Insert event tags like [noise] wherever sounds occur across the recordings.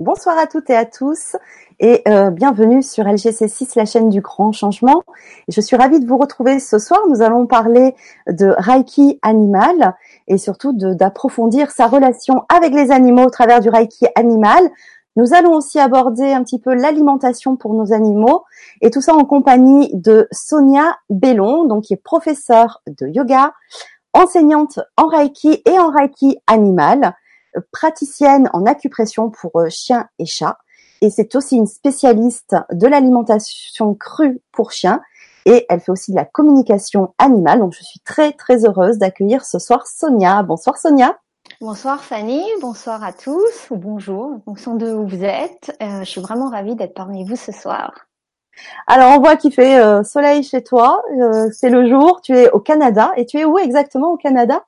Bonsoir à toutes et à tous et euh, bienvenue sur LGC6, la chaîne du grand changement. je suis ravie de vous retrouver ce soir. Nous allons parler de Reiki animal et surtout d'approfondir sa relation avec les animaux au travers du Reiki animal. Nous allons aussi aborder un petit peu l'alimentation pour nos animaux et tout ça en compagnie de Sonia Bellon, donc qui est professeure de yoga, enseignante en Reiki et en Reiki animal praticienne en acupression pour euh, chiens et chats. Et c'est aussi une spécialiste de l'alimentation crue pour chiens. Et elle fait aussi de la communication animale. Donc je suis très très heureuse d'accueillir ce soir Sonia. Bonsoir Sonia. Bonsoir Fanny, bonsoir à tous, ou bonjour, en fonction de où vous êtes. Euh, je suis vraiment ravie d'être parmi vous ce soir. Alors on voit qu'il fait euh, soleil chez toi, c'est le jour, tu es au Canada, et tu es où exactement au Canada?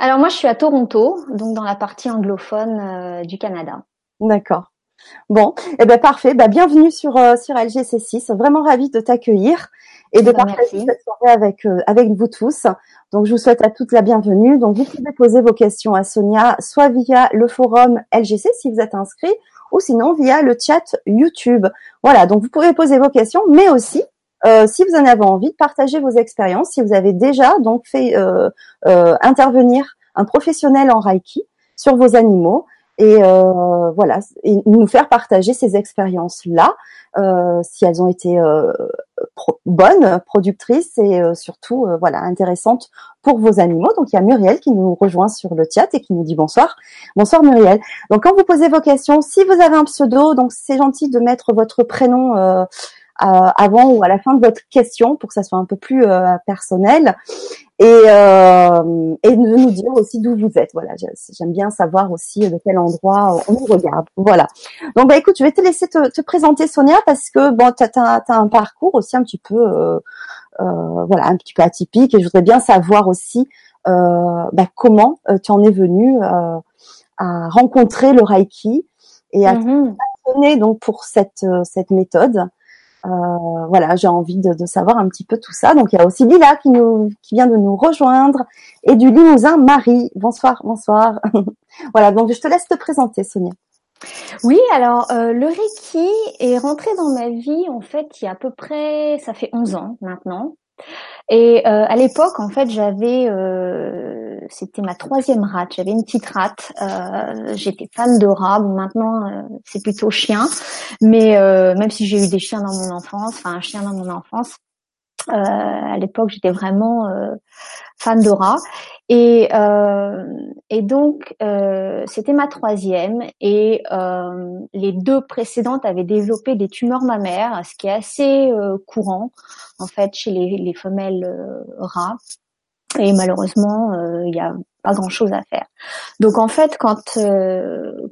Alors moi, je suis à Toronto, donc dans la partie anglophone euh, du Canada. D'accord. Bon, eh ben parfait. Bah, bienvenue sur euh, sur LGC6. Vraiment ravie de t'accueillir et de bah, partager cette soirée avec euh, avec vous tous. Donc je vous souhaite à toutes la bienvenue. Donc vous pouvez poser vos questions à Sonia, soit via le forum LGC si vous êtes inscrit, ou sinon via le chat YouTube. Voilà. Donc vous pouvez poser vos questions, mais aussi euh, si vous en avez envie, partagez vos expériences. Si vous avez déjà donc fait euh, euh, intervenir un professionnel en Reiki sur vos animaux et voilà, et nous faire partager ces expériences-là, si elles ont été bonnes, productrices et surtout voilà intéressantes pour vos animaux. Donc il y a Muriel qui nous rejoint sur le chat et qui nous dit bonsoir. Bonsoir Muriel. Donc quand vous posez vos questions, si vous avez un pseudo, donc c'est gentil de mettre votre prénom avant ou à la fin de votre question pour que ça soit un peu plus euh, personnel et, euh, et de nous dire aussi d'où vous êtes. Voilà, j'aime bien savoir aussi de quel endroit on nous regarde. Voilà. Donc bah écoute, je vais te laisser te, te présenter Sonia parce que bon, tu as, un parcours aussi un petit peu euh, euh, voilà, un petit peu atypique et je voudrais bien savoir aussi euh, bah, comment euh, tu en es venue à rencontrer le Reiki et à mm donc pour cette cette méthode. Euh, voilà, j'ai envie de, savoir un petit peu tout ça. Donc il y a aussi Lila qui nous qui vient de nous rejoindre et du Limousin Marie. Bonsoir, bonsoir. [laughs] voilà, donc je te laisse te présenter Sonia. Oui, alors euh, le Reiki est rentré dans ma vie en fait il y a à peu près, ça fait 11 ans maintenant. Et euh, à l'époque, en fait, j'avais, euh, c'était ma troisième rate. J'avais une petite rate. Euh, j'étais fan de rats. Maintenant, euh, c'est plutôt chien. Mais euh, même si j'ai eu des chiens dans mon enfance, enfin un chien dans mon enfance, à l'époque, j'étais vraiment fan de rats. Et, euh, et donc, euh, c'était ma troisième. Et euh, les deux précédentes avaient développé des tumeurs mammaires, ce qui est assez courant en fait chez les, les femelles rats. Et malheureusement, il n'y a pas grand-chose à faire. Donc en fait, quand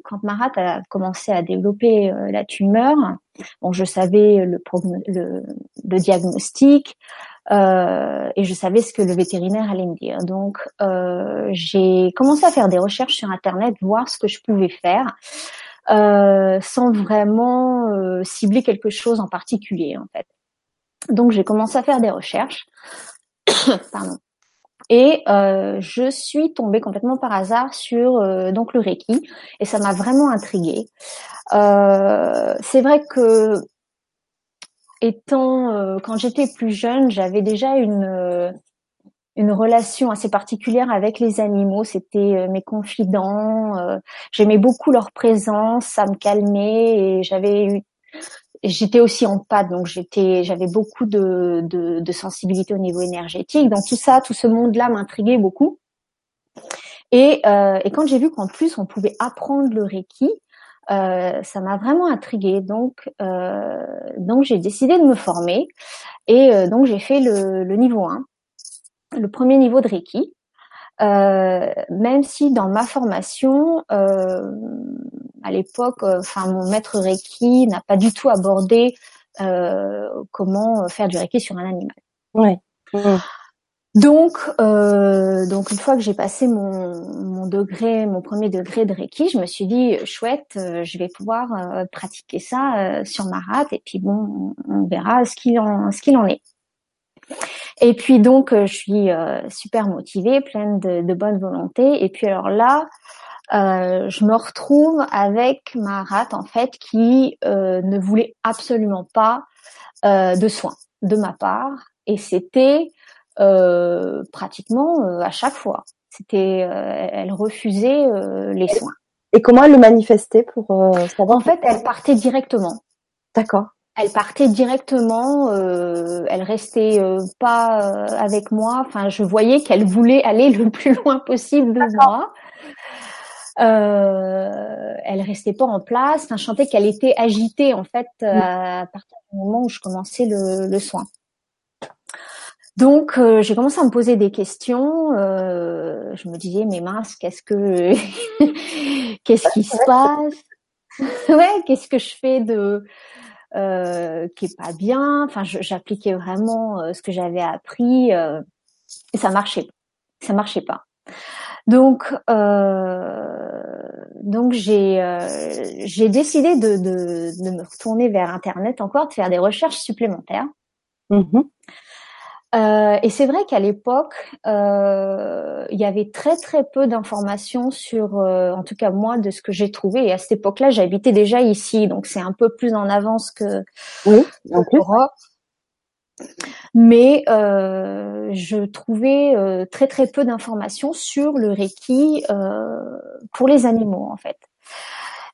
quand Marat a commencé à développer la tumeur, bon, je savais le, le, le diagnostic, euh, et je savais ce que le vétérinaire allait me dire. Donc, euh, j'ai commencé à faire des recherches sur Internet, voir ce que je pouvais faire, euh, sans vraiment euh, cibler quelque chose en particulier, en fait. Donc, j'ai commencé à faire des recherches. [coughs] Pardon. Et euh, je suis tombée complètement par hasard sur donc le Reiki et ça m'a vraiment intriguée. c'est vrai que étant euh, quand j'étais plus jeune, j'avais déjà une euh, une relation assez particulière avec les animaux. C'était euh, mes confidents. J'aimais beaucoup leur présence, ça me calmait et j'avais eu J'étais aussi en pâte, donc j'étais, j'avais beaucoup de, de, sensibilité au niveau énergétique. Donc tout ça, tout ce monde-là m'intriguait beaucoup. Et, euh, et quand j'ai vu qu'en plus on pouvait apprendre le Reiki, euh, ça m'a vraiment intriguée. Donc, euh, donc j'ai décidé de me former et donc j'ai fait le, le, niveau 1, le premier niveau de Reiki. Euh, même si dans ma formation, euh, à l'époque, enfin mon maître Reiki n'a pas du tout abordé comment faire du Reiki sur un animal. Ouais. Donc, euh, donc une fois que j'ai passé mon, mon, degré, mon premier degré de Reiki, je me suis dit chouette, euh, je vais pouvoir euh, pratiquer ça euh, sur ma rate et puis bon, on, verra ce qu'il en ce qu'il en est. Et puis donc je suis super motivée, pleine de, de bonne volonté. Et puis alors là, je me retrouve avec ma rate en fait qui ne voulait absolument pas de soins de ma part et c'était pratiquement à chaque fois. C'était, elle refusait les soins. Et comment elle le manifestait pour savoir En fait, elle partait directement. D'accord elle partait directement, euh, elle restait euh, pas euh, avec moi. Enfin, je voyais qu'elle voulait aller [laughs] le plus loin possible de moi. Euh, elle restait pas en place. Enfin, je sentais qu'elle était agitée en fait mm. à partir du moment où je commençais le, le soin. Donc, j'ai commencé à me poser des questions. je me disais, mais mince, qu'est-ce que, [laughs] qu'est-ce qui se passe? [laughs] Ouais, qu'est-ce que je fais de euh, qui est pas bien. Enfin, j'appliquais vraiment euh, ce que j'avais appris euh, et ça marchait, ça marchait pas. Donc, donc j'ai j'ai décidé de, de, de, me retourner vers Internet encore, de faire des recherches supplémentaires. Mmh euh, et c'est vrai qu'à l'époque, euh, il y avait très très peu d'informations sur, euh, en tout cas moi, de ce que j'ai trouvé. Et à cette époque-là, j'habitais déjà ici, donc c'est un peu plus en avance que oui, l'Europe. Mais euh, je trouvais euh, très très peu d'informations sur le Reiki pour les animaux en fait.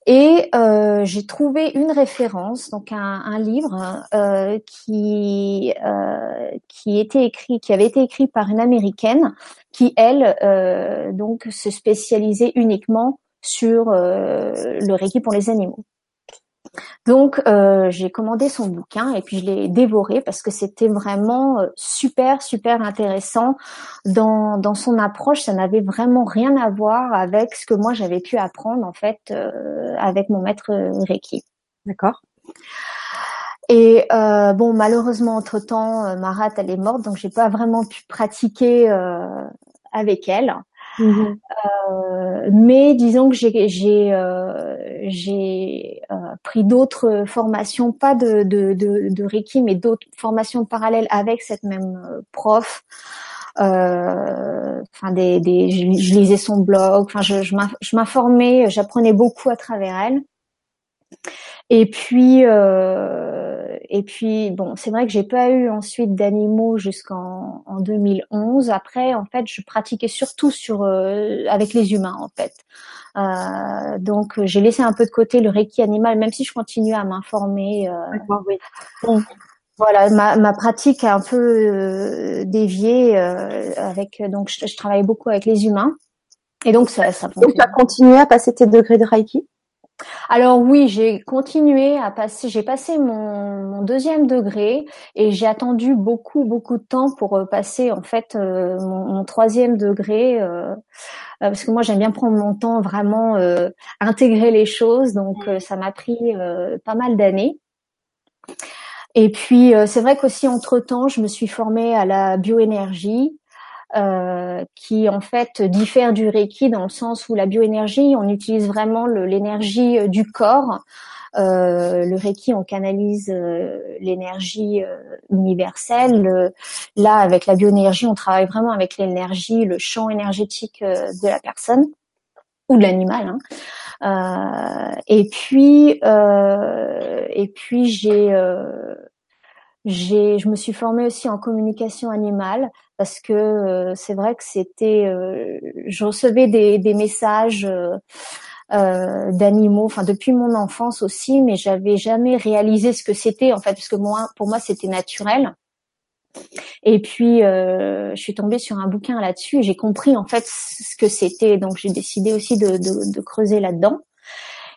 Et euh, j'ai trouvé une référence, donc un, livre euh, qui euh, qui était écrit, qui avait été écrit par une américaine, qui elle donc se spécialisait uniquement sur le Reiki pour les animaux. Donc euh, j'ai commandé son bouquin et puis je l'ai dévoré parce que c'était vraiment euh, super super intéressant dans dans son approche. Ça n'avait vraiment rien à voir avec ce que moi j'avais pu apprendre en fait euh, avec mon maître Reiki. D'accord. Et euh, bon, malheureusement, entre temps, Marat elle est morte, donc j'ai pas vraiment pu pratiquer avec elle. Mhm. Euh, mais disons que j'ai j'ai euh, euh, pris d'autres formations, pas de, de, de, de Reiki, mais d'autres formations parallèles avec cette même prof. Enfin, des, des, je, lisais son blog. Enfin, je, je m'informais, j'apprenais beaucoup à travers elle. Et puis, euh, et puis bon, c'est vrai que j'ai pas eu ensuite d'animaux jusqu'en en 2011. Après, en fait, je pratiquais surtout sur euh, avec les humains, en fait. Euh, donc, j'ai laissé un peu de côté le reiki animal, même si je continue à m'informer. Euh, voilà, ma, ma, pratique a un peu euh, dévié avec. Donc, je, je travaille beaucoup avec les humains. Et donc, ça, ça. Donc, tu as continué à passer tes degrés de reiki? Alors oui, j'ai continué à passer, j'ai passé mon, deuxième degré et j'ai attendu beaucoup beaucoup de temps pour euh, passer en fait euh, mon, troisième degré euh, parce que moi j'aime bien prendre mon temps vraiment intégrer les choses donc mmh. ça m'a pris pas mal d'années. Et puis c'est vrai qu'aussi entre temps je me suis formée à la bioénergie euh, qui en fait diffère du Reiki dans le sens où la bioénergie, on utilise vraiment l'énergie euh, du corps. Euh, le Reiki, on canalise euh, l'énergie universelle. là, avec la bioénergie, on travaille vraiment avec l'énergie, le champ énergétique de la personne ou de l'animal. Hein. et puis, et puis j'ai j'ai, je me suis formée aussi en communication animale parce que euh, c'est vrai que c'était, euh, je recevais des, messages euh, d'animaux, enfin depuis mon enfance aussi, mais j'avais jamais réalisé ce que c'était en fait, parce que pour moi, c'était naturel. Et puis, je suis tombée sur un bouquin là-dessus et j'ai compris en fait ce que c'était. Donc, j'ai décidé aussi de, de, de creuser là-dedans.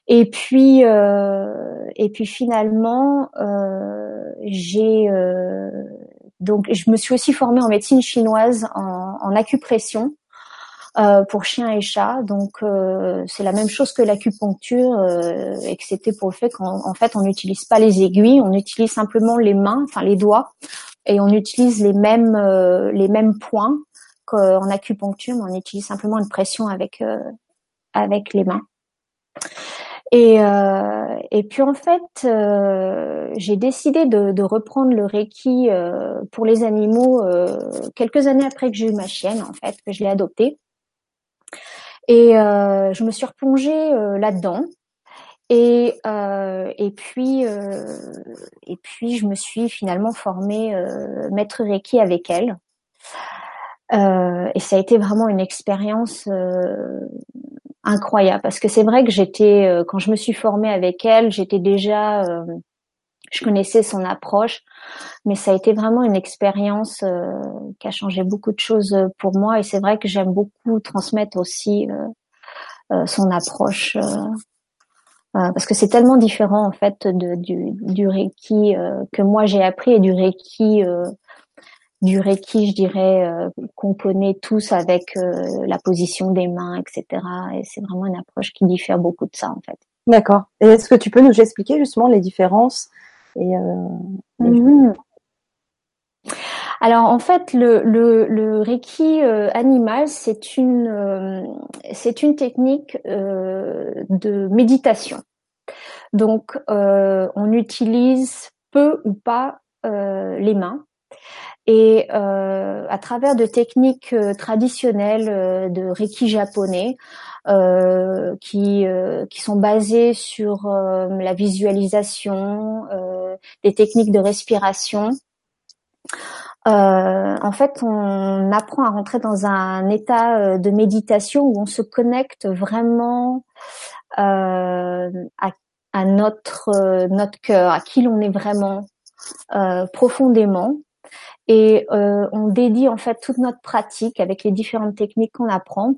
Et puis, euh, et puis finalement, euh, j'ai euh, donc je me suis aussi formée en médecine chinoise en, en acupression euh, pour chiens et chats. Donc euh, c'est la même chose que l'acupuncture, euh, excepté pour le fait qu'en fait on n'utilise pas les aiguilles, on utilise simplement les mains, enfin les doigts, et on utilise les mêmes les mêmes points qu'en acupuncture, mais on utilise simplement une pression avec avec les mains. Et, euh, et puis en fait, euh, j'ai décidé de, de, reprendre le Reiki euh, pour les animaux euh, quelques années après que j'ai eu ma chienne, en fait, que je l'ai adoptée. Et je me suis replongée là-dedans. Et et puis et puis je me suis finalement formée maître Reiki avec elle. et ça a été vraiment une expérience incroyable parce que c'est vrai que j'étais quand je me suis formée avec elle, j'étais déjà je connaissais son approche, mais ça a été vraiment une expérience euh, qui a changé beaucoup de choses pour moi. Et c'est vrai que j'aime beaucoup transmettre aussi euh, euh, son approche parce que c'est tellement différent en fait de, du, du Reiki que moi j'ai appris et du Reiki du Reiki, je dirais, qu'on connaît tous avec la position des mains, etc. Et c'est vraiment une approche qui diffère beaucoup de ça, en fait. D'accord. Et est-ce que tu peux nous expliquer justement les différences euh, mhm. Alors en fait, le, le, Reiki euh, animal, c'est une euh, c'est une technique de méditation. Donc on utilise peu ou pas les mains et à travers de techniques traditionnelles de Reiki japonais, euh, qui euh, qui sont basées sur euh, la visualisation, des techniques de respiration. en fait, on apprend à rentrer dans un état de méditation où on se connecte vraiment à, à, notre notre cœur, à qui l'on est vraiment profondément et euh, on dédie en fait toute notre pratique avec les différentes techniques qu'on apprend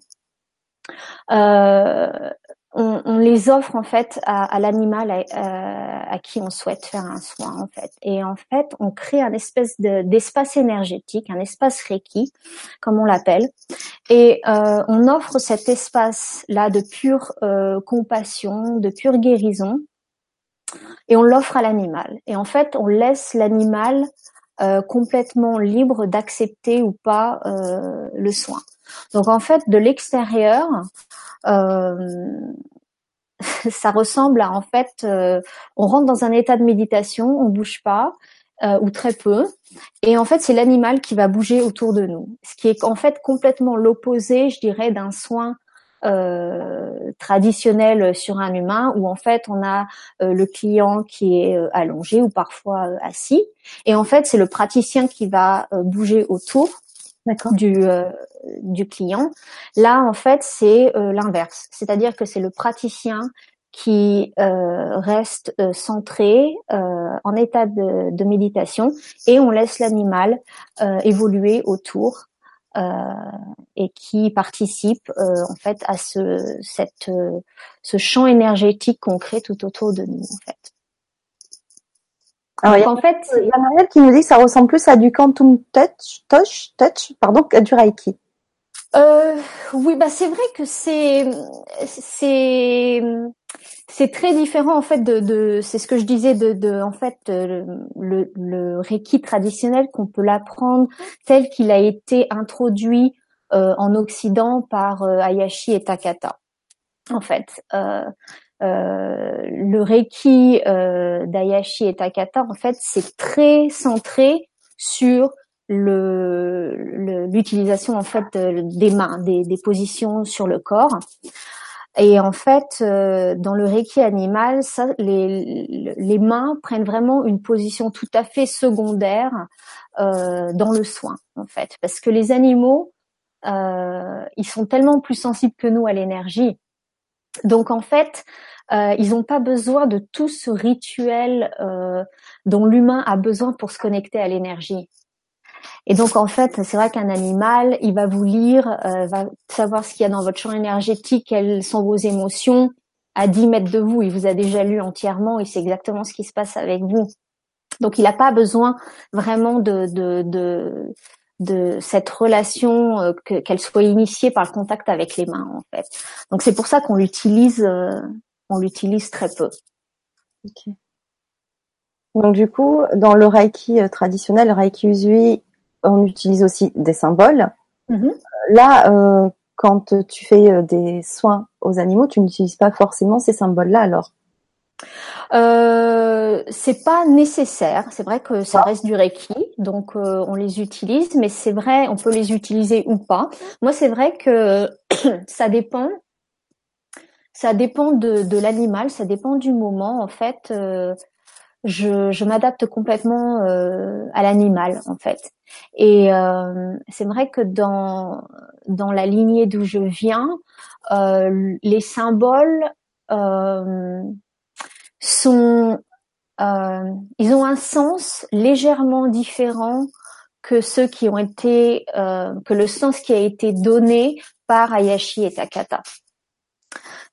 euh, on, on, les offre en fait à, à l'animal à, euh, à, qui on souhaite faire un soin en fait. Et en fait, on crée un espèce d'espace énergétique, un espace Reiki, comme on l'appelle, et euh, on offre cet espace là de pure euh, compassion, de pure guérison, et on l'offre à l'animal. Et en fait, on laisse l'animal euh, complètement libre d'accepter ou pas euh, le soin. Donc en fait, de l'extérieur, euh, [laughs] ça ressemble à en fait, euh, on rentre dans un état de méditation, on bouge pas euh, ou très peu, et en fait c'est l'animal qui va bouger autour de nous, ce qui est en fait complètement l'opposé, je dirais, d'un soin euh, traditionnel sur un humain où en fait on a le client qui est allongé ou parfois assis. Et en fait c'est le praticien qui va bouger autour du euh, du client. Là, en fait, c'est euh, l'inverse, c'est-à-dire que c'est le praticien qui euh, reste centré en état de, de, méditation et on laisse l'animal évoluer autour et qui participe en fait à ce cette ce champ énergétique qu'on crée tout autour de nous en fait. Alors, il y a, en fait, il y a Marielle qui nous dit que ça ressemble plus à du quantum touch, touch, touch pardon, qu'à du reiki. Euh, oui, bah c'est vrai que c'est c'est c'est très différent en fait de, de c'est ce que je disais de, de en fait le, le reiki traditionnel qu'on peut l'apprendre tel qu'il a été introduit euh, en Occident par euh, Hayashi et Takata. En fait, euh, euh, le Reiki euh, d'Ayashi et Takata, en fait, c'est très centré sur le l'utilisation en fait des mains, des, des, positions sur le corps. Et en fait, euh, dans le Reiki animal, ça, les, les mains prennent vraiment une position tout à fait secondaire euh, dans le soin, en fait, parce que les animaux, euh, ils sont tellement plus sensibles que nous à l'énergie donc en fait, euh, ils n'ont pas besoin de tout ce rituel euh, dont l'humain a besoin pour se connecter à l'énergie. Et donc en fait, c'est vrai qu'un animal, il va vous lire, euh, va savoir ce qu'il y a dans votre champ énergétique, quelles sont vos émotions. À 10 mètres de vous, il vous a déjà lu entièrement, il sait exactement ce qui se passe avec vous. Donc il n'a pas besoin vraiment de, de, de, de cette relation euh, qu'elle soit initiée par le contact avec les mains en fait. Donc c'est pour ça qu'on l'utilise euh, on l'utilise très peu. Okay. Donc du coup, dans le reiki euh, traditionnel, le reiki usui, on utilise aussi des symboles. Mm-hmm. Là, euh, quand tu fais des soins aux animaux, tu n'utilises pas forcément ces symboles-là alors? Euh, c'est pas nécessaire. C'est vrai que ça reste du Reiki, donc euh, on les utilise, mais c'est vrai, on peut les utiliser ou pas. Moi, c'est vrai que [coughs] ça dépend. Ça dépend de, de l'animal, ça dépend du moment. En fait, euh, je, je m'adapte complètement euh, à l'animal, en fait. Et euh, c'est vrai que dans dans la lignée d'où je viens, les symboles sont, euh, ils ont un sens légèrement différent que ceux qui ont été, euh, que le sens qui a été donné par Ayashi et Takata.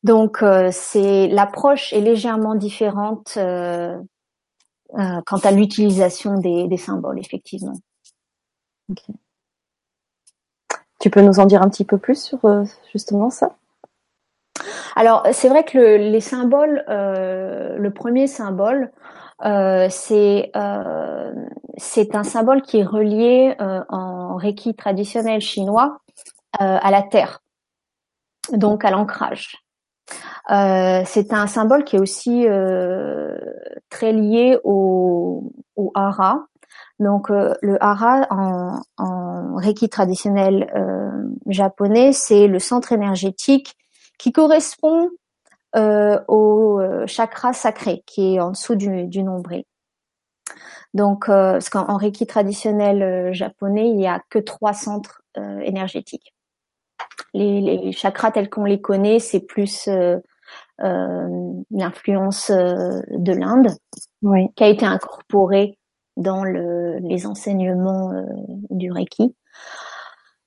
Donc, euh, c'est l'approche est légèrement différente euh, quant à l'utilisation des, des, symboles, effectivement. Okay. Tu peux nous en dire un petit peu plus sur euh, justement ça? Alors c'est vrai que le, les symboles, euh, le premier symbole, c'est c'est un symbole qui est relié en reiki traditionnel chinois à la terre, donc à l'ancrage. Euh, c'est un symbole qui est aussi très lié au, au hara. Donc le hara en, en reiki traditionnel japonais, c'est le centre énergétique qui correspond euh, au euh, chakra sacré qui est en dessous du, du nombril. Donc, euh, parce qu'en Reiki traditionnel euh, japonais, il y a que trois centres euh, énergétiques. Les, les, chakras tels qu'on les connaît, c'est plus l'influence de l'Inde, oui. qui a été incorporée dans le, les enseignements du Reiki.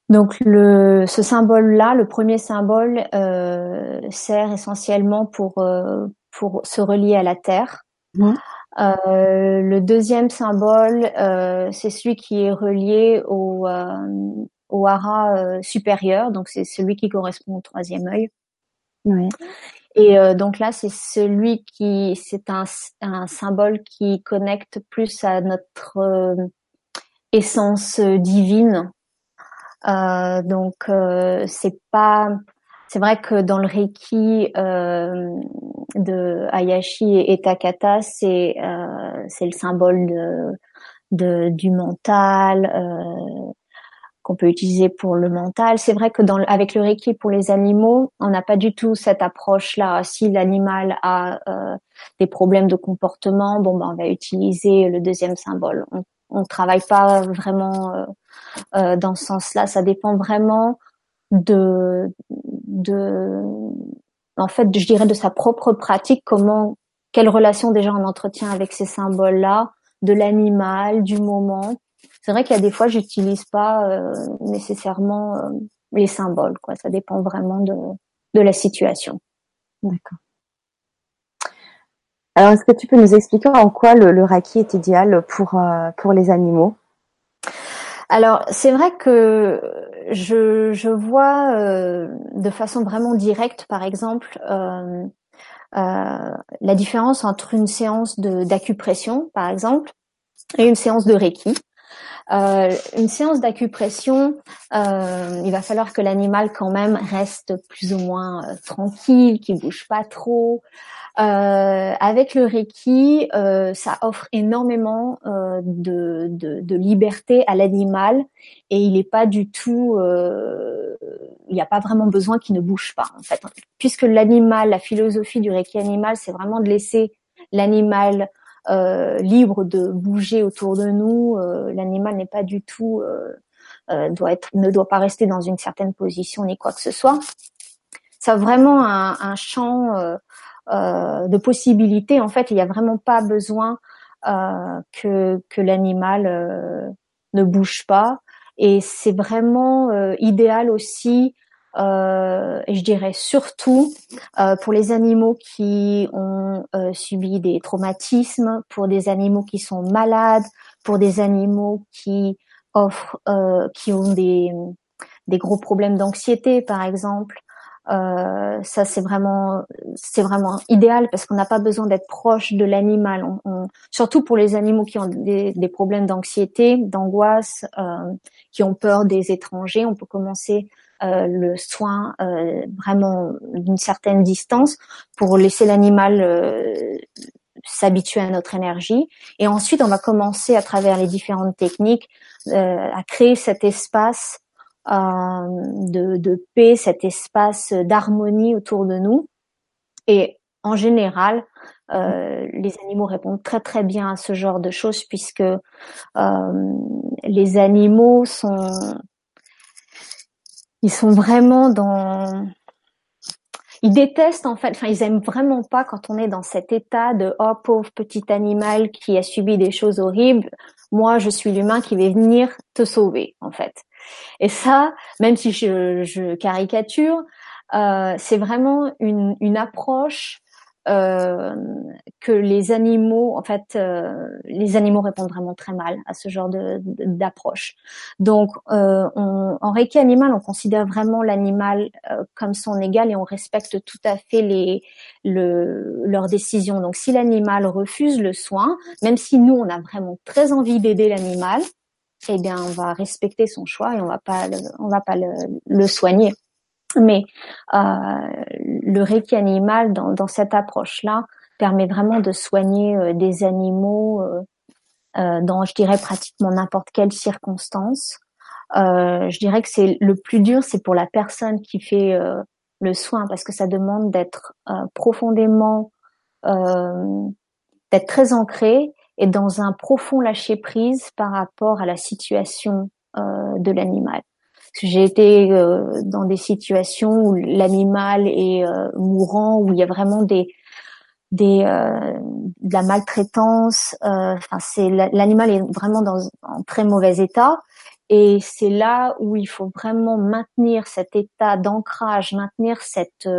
Donc le, ce symbole-là, le premier symbole, euh, sert essentiellement pour euh, pour se relier à la terre. Mmh. Euh, le deuxième symbole, euh, c'est celui qui est relié au euh, au hara euh, supérieur, donc c'est celui qui correspond au troisième œil. Oui. Et donc là, c'est celui qui, c'est un, un symbole qui connecte plus à notre essence divine, euh, donc euh, c'est pas c'est vrai que dans le Reiki euh, de Hayashi et Takata, c'est euh, c'est le symbole de, de du mental euh, qu'on peut utiliser pour le mental. C'est vrai que avec le Reiki pour les animaux, on n'a pas du tout cette approche-là. Si l'animal a euh, des problèmes de comportement, bon ben on va utiliser le deuxième symbole. On, on travaille pas vraiment euh, euh, dans ce sens-là. Ça dépend vraiment de, de, en fait, je dirais de sa propre pratique, comment, quelle relation déjà on entretient avec ces symboles-là, de l'animal, du moment. C'est vrai qu'il y a des fois, j'utilise pas euh, nécessairement euh, les symboles, quoi. Ça dépend vraiment de, de la situation. D'accord. Alors, est-ce que tu peux nous expliquer en quoi le, le raki est idéal pour euh, pour les animaux? Alors c'est vrai que je, je vois de façon vraiment directe, par exemple, la différence entre une séance d'acupression, par exemple, et une séance de Reiki. Euh, une séance d'acupression, euh, il va falloir que l'animal quand même reste plus ou moins euh, tranquille, qu'il bouge pas trop. Euh, avec le Reiki, euh, ça offre énormément de, de, de, liberté à l'animal et il n'est pas du tout, il n'y a pas vraiment besoin qu'il ne bouge pas en fait, puisque l'animal, la philosophie du Reiki animal, c'est vraiment de laisser l'animal libre de bouger autour de nous. Euh, l'animal n'est pas du tout euh, doit être ne doit pas rester dans une certaine position ni quoi que ce soit. Ça a vraiment un, un champ de possibilités. En fait, il n'y a vraiment pas besoin que que l'animal ne bouge pas. Et c'est vraiment idéal aussi euh, je dirais surtout euh, pour les animaux qui ont euh, subi des traumatismes, pour des animaux qui sont malades, pour des animaux qui offrent, qui ont des, des gros problèmes d'anxiété, par exemple. Euh, ça c'est vraiment c'est vraiment idéal parce qu'on n'a pas besoin d'être proche de l'animal. Surtout pour les animaux qui ont des, des problèmes d'anxiété, d'angoisse, euh, qui ont peur des étrangers, on peut commencer euh, le soin euh, vraiment d'une certaine distance pour laisser l'animal euh, s'habituer à notre énergie. Et ensuite, on va commencer à travers les différentes techniques à créer cet espace de, de, paix, cet espace d'harmonie autour de nous. Et en général, euh, les animaux répondent très très bien à ce genre de choses puisque euh, les animaux sont ils sont vraiment dans ils détestent en fait, enfin ils aiment vraiment pas quand on est dans cet état de oh pauvre petit animal qui a subi des choses horribles, moi je suis l'humain qui vais venir te sauver en fait. Et ça, même si je, je caricature, euh, c'est vraiment une, une approche euh, que les animaux, en fait, euh, les animaux répondent vraiment très mal à ce genre de, d'approche. Donc, euh, on, en Reiki animal, on considère vraiment l'animal comme son égal et on respecte tout à fait les le, leurs décisions. Donc, si l'animal refuse le soin, même si nous on a vraiment très envie d'aider l'animal, eh bien, on va respecter son choix et on va pas, on va pas le, le soigner. Mais euh, le Reiki animal, dans, cette approche-là, permet vraiment de soigner euh, des animaux euh, euh, dans, je dirais, pratiquement n'importe quelle circonstance. Je dirais que c'est le plus dur, c'est pour la personne qui fait le soin, parce que ça demande d'être profondément, d'être très ancré et dans un profond lâcher prise par rapport à la situation de l'animal. J'ai été euh, dans des situations où l'animal est euh, mourant, où il y a vraiment des des euh, de la maltraitance. Enfin, c'est l'animal est vraiment dans un très mauvais état. Et c'est là où il faut vraiment maintenir cet état d'ancrage, maintenir cette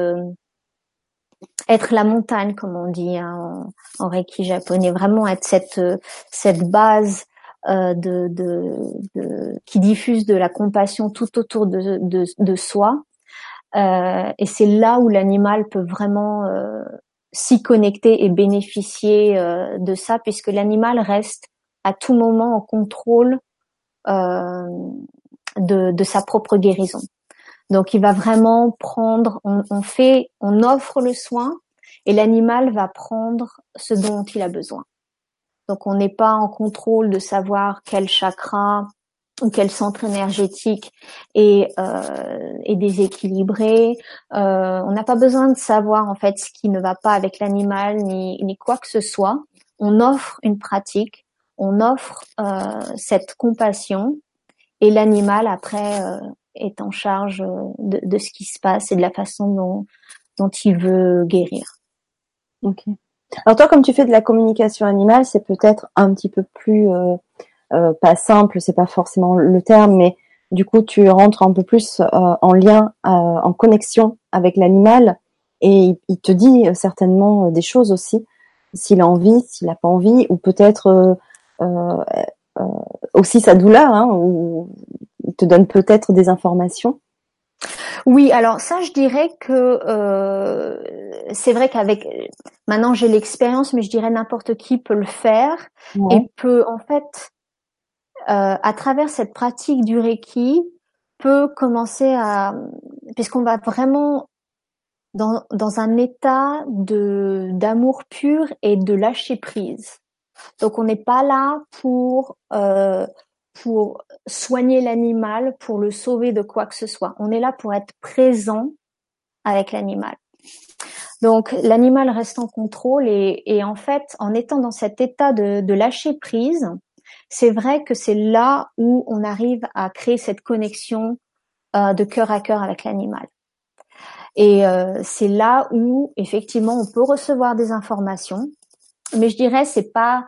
être la montagne, comme on dit hein, en, en, reiki japonais, vraiment être cette cette base euh, de, de, de, qui diffuse de la compassion tout autour de, de, de soi. Euh, et c'est là où l'animal peut vraiment euh, s'y connecter et bénéficier euh, de ça, puisque l'animal reste à tout moment en contrôle euh, de, de sa propre guérison. Donc il va vraiment prendre, on, on fait, on offre le soin et l'animal va prendre ce dont il a besoin. Donc on n'est pas en contrôle de savoir quel chakra ou quel centre énergétique est, euh, est déséquilibré. Euh, on n'a pas besoin de savoir en fait ce qui ne va pas avec l'animal ni, ni quoi que ce soit. On offre une pratique, on offre euh, cette compassion et l'animal après euh, est en charge de, de, ce qui se passe et de la façon dont, dont il veut guérir. Ok. Alors toi, comme tu fais de la communication animale, c'est peut-être un petit peu plus euh, euh, pas simple, c'est pas forcément le terme, mais du coup, tu rentres un peu plus euh, en lien, en connexion avec l'animal, et il, te dit certainement des choses aussi, s'il a envie, s'il a pas envie, ou peut-être aussi sa douleur, hein, ou il te donne peut-être des informations. Oui, alors ça, je dirais que euh, c'est vrai qu'avec maintenant j'ai l'expérience, mais je dirais n'importe qui peut le faire et peut en fait, euh, à travers cette pratique du Reiki, peut commencer à, puisqu'on va vraiment dans, dans un état de d'amour pur et de lâcher prise. Donc on n'est pas là pour euh, pour soigner l'animal, pour le sauver de quoi que ce soit. On est là pour être présent avec l'animal. Donc l'animal reste en contrôle et, en fait, en étant dans cet état de, de lâcher prise, c'est vrai que c'est là où on arrive à créer cette connexion euh, de cœur à cœur avec l'animal. Et euh, c'est là où effectivement on peut recevoir des informations, mais je dirais c'est pas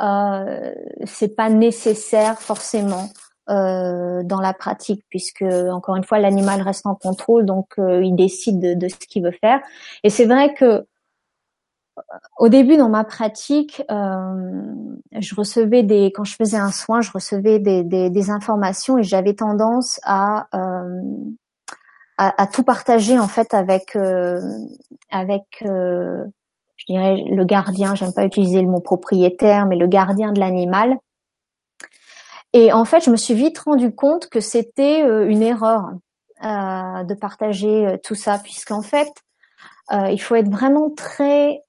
euh, c'est pas nécessaire forcément euh, dans la pratique puisque encore une fois l'animal reste en contrôle donc euh, il décide de, de ce qu'il veut faire. Et c'est vrai que au début dans ma pratique euh, je recevais des quand je faisais un soin je recevais des, des, des informations et j'avais tendance à à, tout partager en fait avec avec je dirais le gardien. J'aime pas utiliser le mot propriétaire, mais le gardien de l'animal. Et en fait, je me suis vite rendu compte que c'était une erreur de partager tout ça, puisqu'en fait, il faut être vraiment très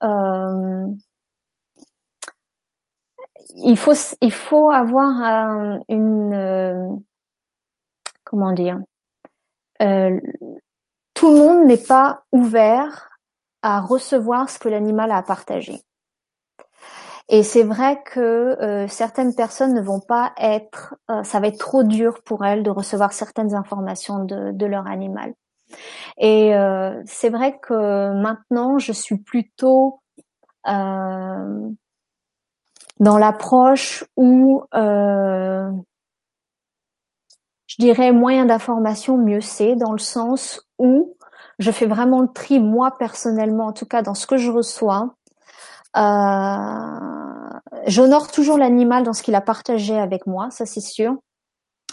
il faut il faut avoir une euh, comment dire euh, tout le monde n'est pas ouvert à recevoir ce que l'animal a à partager. Et c'est vrai que euh, certaines personnes ne vont pas être, ça va être trop dur pour elles de recevoir certaines informations de, de leur animal. Et c'est vrai que maintenant, je suis plutôt dans l'approche où euh, je dirais moyen d'information, mieux c'est, dans le sens où je fais vraiment le tri, moi personnellement, en tout cas dans ce que je reçois. Euh, J'honore toujours l'animal dans ce qu'il a partagé avec moi, ça c'est sûr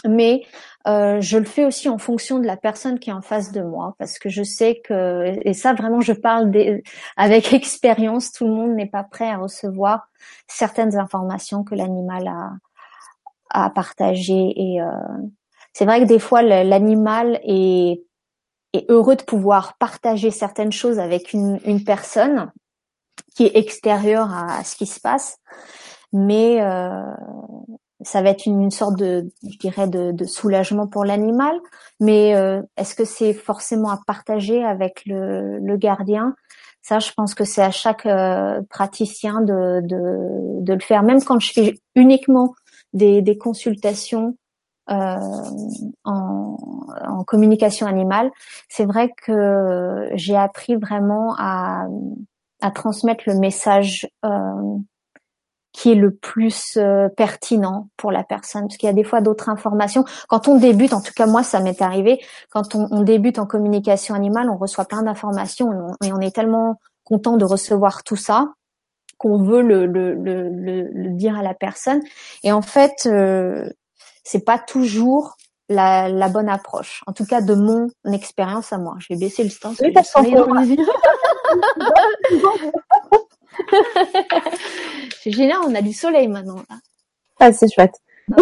mais euh, je le fais aussi en fonction de la personne qui est en face de moi parce que je sais que et ça vraiment je parle avec [laughs] expérience tout le monde n'est pas prêt à recevoir certaines informations que l'animal a à partager et euh, c'est vrai que des fois l'animal est est heureux de pouvoir partager certaines choses avec une, une personne qui est extérieure à, ce qui se passe mais euh, ça va être une, sorte de, je dirais, de, de soulagement pour l'animal. Mais euh, est-ce que c'est forcément à partager avec le, le gardien? Ça, je pense que c'est à chaque euh, praticien de, de, de, le faire. Même quand je fais uniquement des, des consultations en, en, communication animale, c'est vrai que j'ai appris vraiment à, à transmettre le message euh, qui est le plus euh, pertinent pour la personne. Parce qu'il y a des fois d'autres informations. Quand on débute en tout cas moi ça m'est arrivé quand on, on, débute en communication animale on reçoit plein d'informations et on est tellement content de recevoir tout ça qu'on veut le, le, le, le, dire à la personne. Et en fait euh, c'est pas toujours la, la, bonne approche en tout cas de mon expérience à moi je vais baisser le stand oui, c'est génial, [laughs] on a du soleil maintenant. Ah, c'est chouette. [laughs]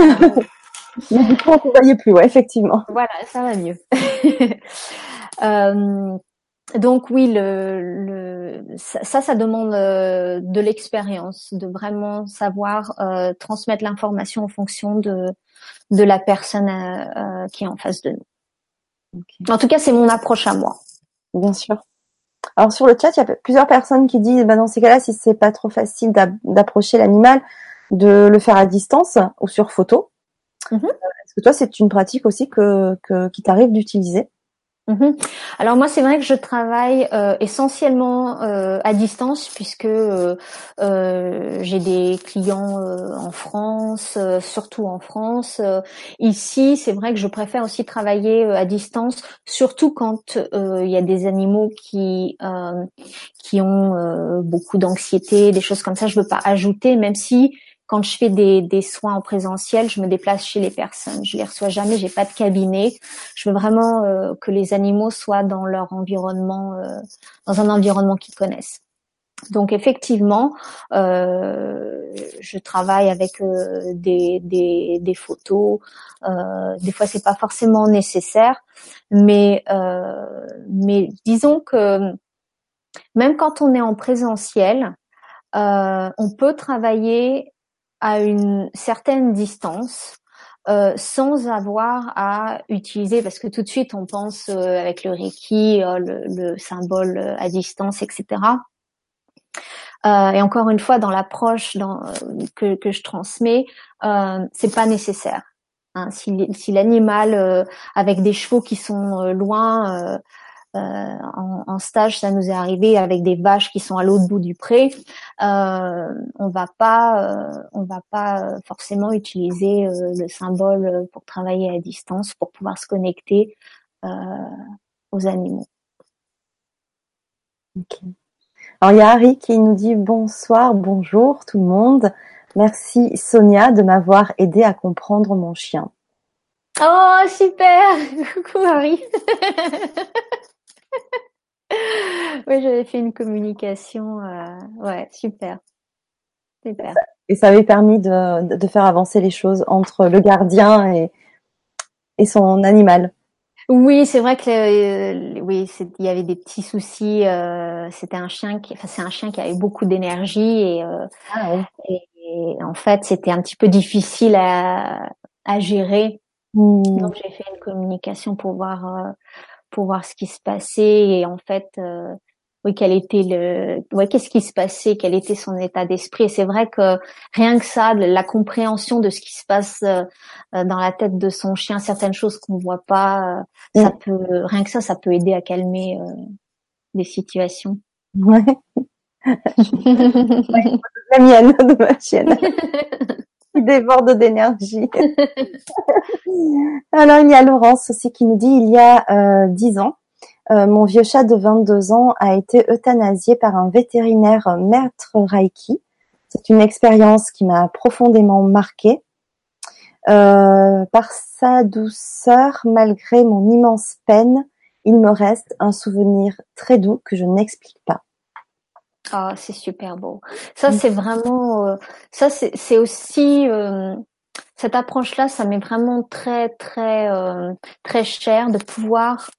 Mais du coup, on ne voyait plus, ouais, effectivement. Voilà, ça va mieux. [laughs] euh, donc oui, le, le, ça, ça demande euh, de l'expérience, de vraiment savoir euh, transmettre l'information en fonction de, de la personne euh, qui est en face de nous. En tout cas, c'est mon approche à moi. Bien sûr. Alors sur le chat, il y a plusieurs personnes qui disent, bah, dans ces cas-là, si c'est pas trop facile d'approcher l'animal, de le faire à distance ou sur photo. Est-ce que toi, c'est une pratique aussi que, que qui t'arrive d'utiliser? Mhm. Alors moi c'est vrai que je travaille euh, essentiellement euh, à distance puisque euh, j'ai des clients en France, surtout en France. ici c'est vrai que je préfère aussi travailler à distance, surtout quand il y a des animaux qui qui ont beaucoup d'anxiété, des choses comme ça. Je veux pas ajouter, même si quand je fais des, des, soins en présentiel, je me déplace chez les personnes. Je les reçois jamais, j'ai pas de cabinet. Je veux vraiment euh, que les animaux soient dans leur environnement, euh, dans un environnement qu'ils connaissent. Donc effectivement, euh, je travaille avec euh, des, des, des, photos. des fois, c'est pas forcément nécessaire, mais mais disons que même quand on est en présentiel, on peut travailler à une certaine distance euh, sans avoir à utiliser, parce que tout de suite on pense euh, avec le Reiki, euh, le, le, symbole euh, à distance, etc. et encore une fois, dans l'approche que, que, je transmets, c'est pas nécessaire. Hein. Si, si l'animal avec des chevaux qui sont loin euh, en, en, stage, ça nous est arrivé avec des vaches qui sont à l'autre bout du pré. Euh, on va pas, euh, on va pas forcément utiliser le symbole pour travailler à distance, pour pouvoir se connecter aux animaux. Alors il y a Harry qui nous dit bonsoir, bonjour tout le monde. Merci Sonia de m'avoir aidé à comprendre mon chien. Oh super [laughs] Coucou Marie. [laughs] oui, j'avais fait une communication. Euh, ouais, super. Super. Et ça avait permis de, de, faire avancer les choses entre le gardien et, et son animal. Oui, c'est vrai que euh, oui, il y avait des petits soucis. Euh, c'était un chien qui, enfin c'est un chien qui avait beaucoup d'énergie et, ah, et, en fait c'était un petit peu difficile à, à gérer. Mmh. Donc j'ai fait une communication pour voir pour voir ce qui se passait et en fait euh, oui quel était le ouais qu'est-ce qui se passait quel était son état d'esprit. Et c'est vrai que rien que ça la compréhension de ce qui se passe euh, dans la tête de son chien certaines choses qu'on voit pas euh, ça mm. peut rien que ça ça peut aider à calmer des situations. [laughs] Ouais, la mienne de ma chienne [laughs] déborde d'énergie. [laughs] Alors il y a Laurence aussi qui nous dit il y a dix ans, euh, mon vieux chat de 22 ans a été euthanasié par un vétérinaire maître Reiki. C'est une expérience qui m'a profondément marquée. Euh, par sa douceur, malgré mon immense peine, il me reste un souvenir très doux que je n'explique pas. Ah, c'est super beau. Ça, c'est vraiment, euh, ça, c'est aussi cette approche-là, ça m'est vraiment très, très, très cher de pouvoir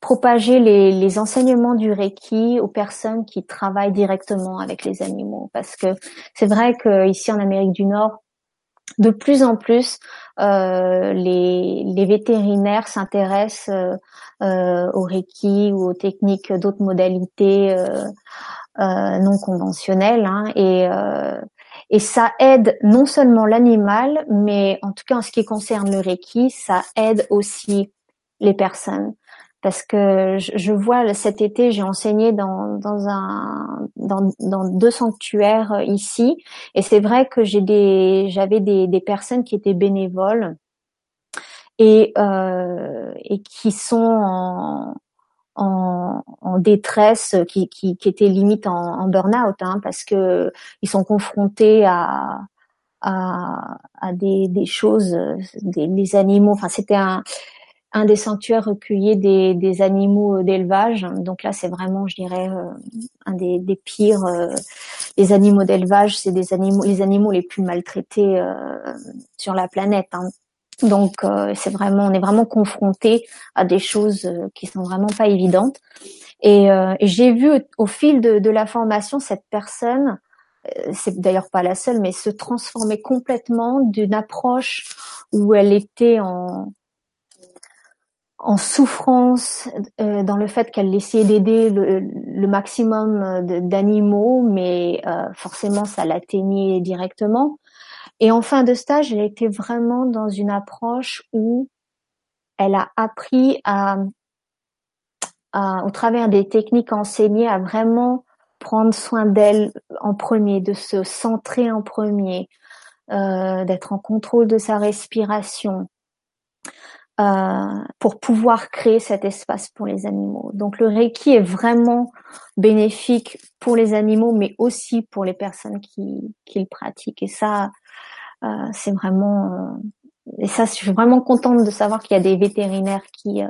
propager les, les, enseignements du Reiki aux personnes qui travaillent directement avec les animaux. Parce que c'est vrai qu'ici en Amérique du Nord, de plus en plus, euh, les, vétérinaires s'intéressent euh, euh au Reiki ou aux techniques d'autres modalités euh, non conventionnelles. Hein, et, et ça aide non seulement l'animal, mais en tout cas en ce qui concerne le Reiki, ça aide aussi les personnes parce que je, vois cet été j'ai enseigné dans, dans un dans, dans, deux sanctuaires euh, ici. Et c'est vrai que j'ai des j'avais des, des personnes qui étaient bénévoles et euh, et qui sont en, en, en détresse qui, qui, qui étaient limite en, en burn-out hein, parce que ils sont confrontés à à, à des, des choses des, des animaux. Enfin c'était un un des sanctuaires recueillait des, des animaux d'élevage. Donc là, c'est vraiment, je dirais, euh, un des, des pires. Euh, les animaux d'élevage, c'est des animaux, les animaux les plus maltraités euh, sur la planète. Hein. Donc c'est vraiment, on est vraiment confronté à des choses qui sont vraiment pas évidentes. Et, et j'ai vu au, fil de, de, la formation cette personne, c'est d'ailleurs pas la seule, mais se transformer complètement d'une approche où elle était en en souffrance euh, dans le fait qu'elle essayait d'aider le, maximum euh, d'animaux, mais euh, forcément ça l'atteignait directement. Et en fin de stage, elle était vraiment dans une approche où elle a appris à, au travers des techniques enseignées, à vraiment prendre soin d'elle en premier, de se centrer en premier, d'être en contrôle de sa respiration, euh, pour pouvoir créer cet espace pour les animaux. Donc le Reiki est vraiment bénéfique pour les animaux, mais aussi pour les personnes qui, qui le pratiquent. Et ça, euh, c'est vraiment, euh, et ça, je suis vraiment contente de savoir qu'il y a des vétérinaires qui euh,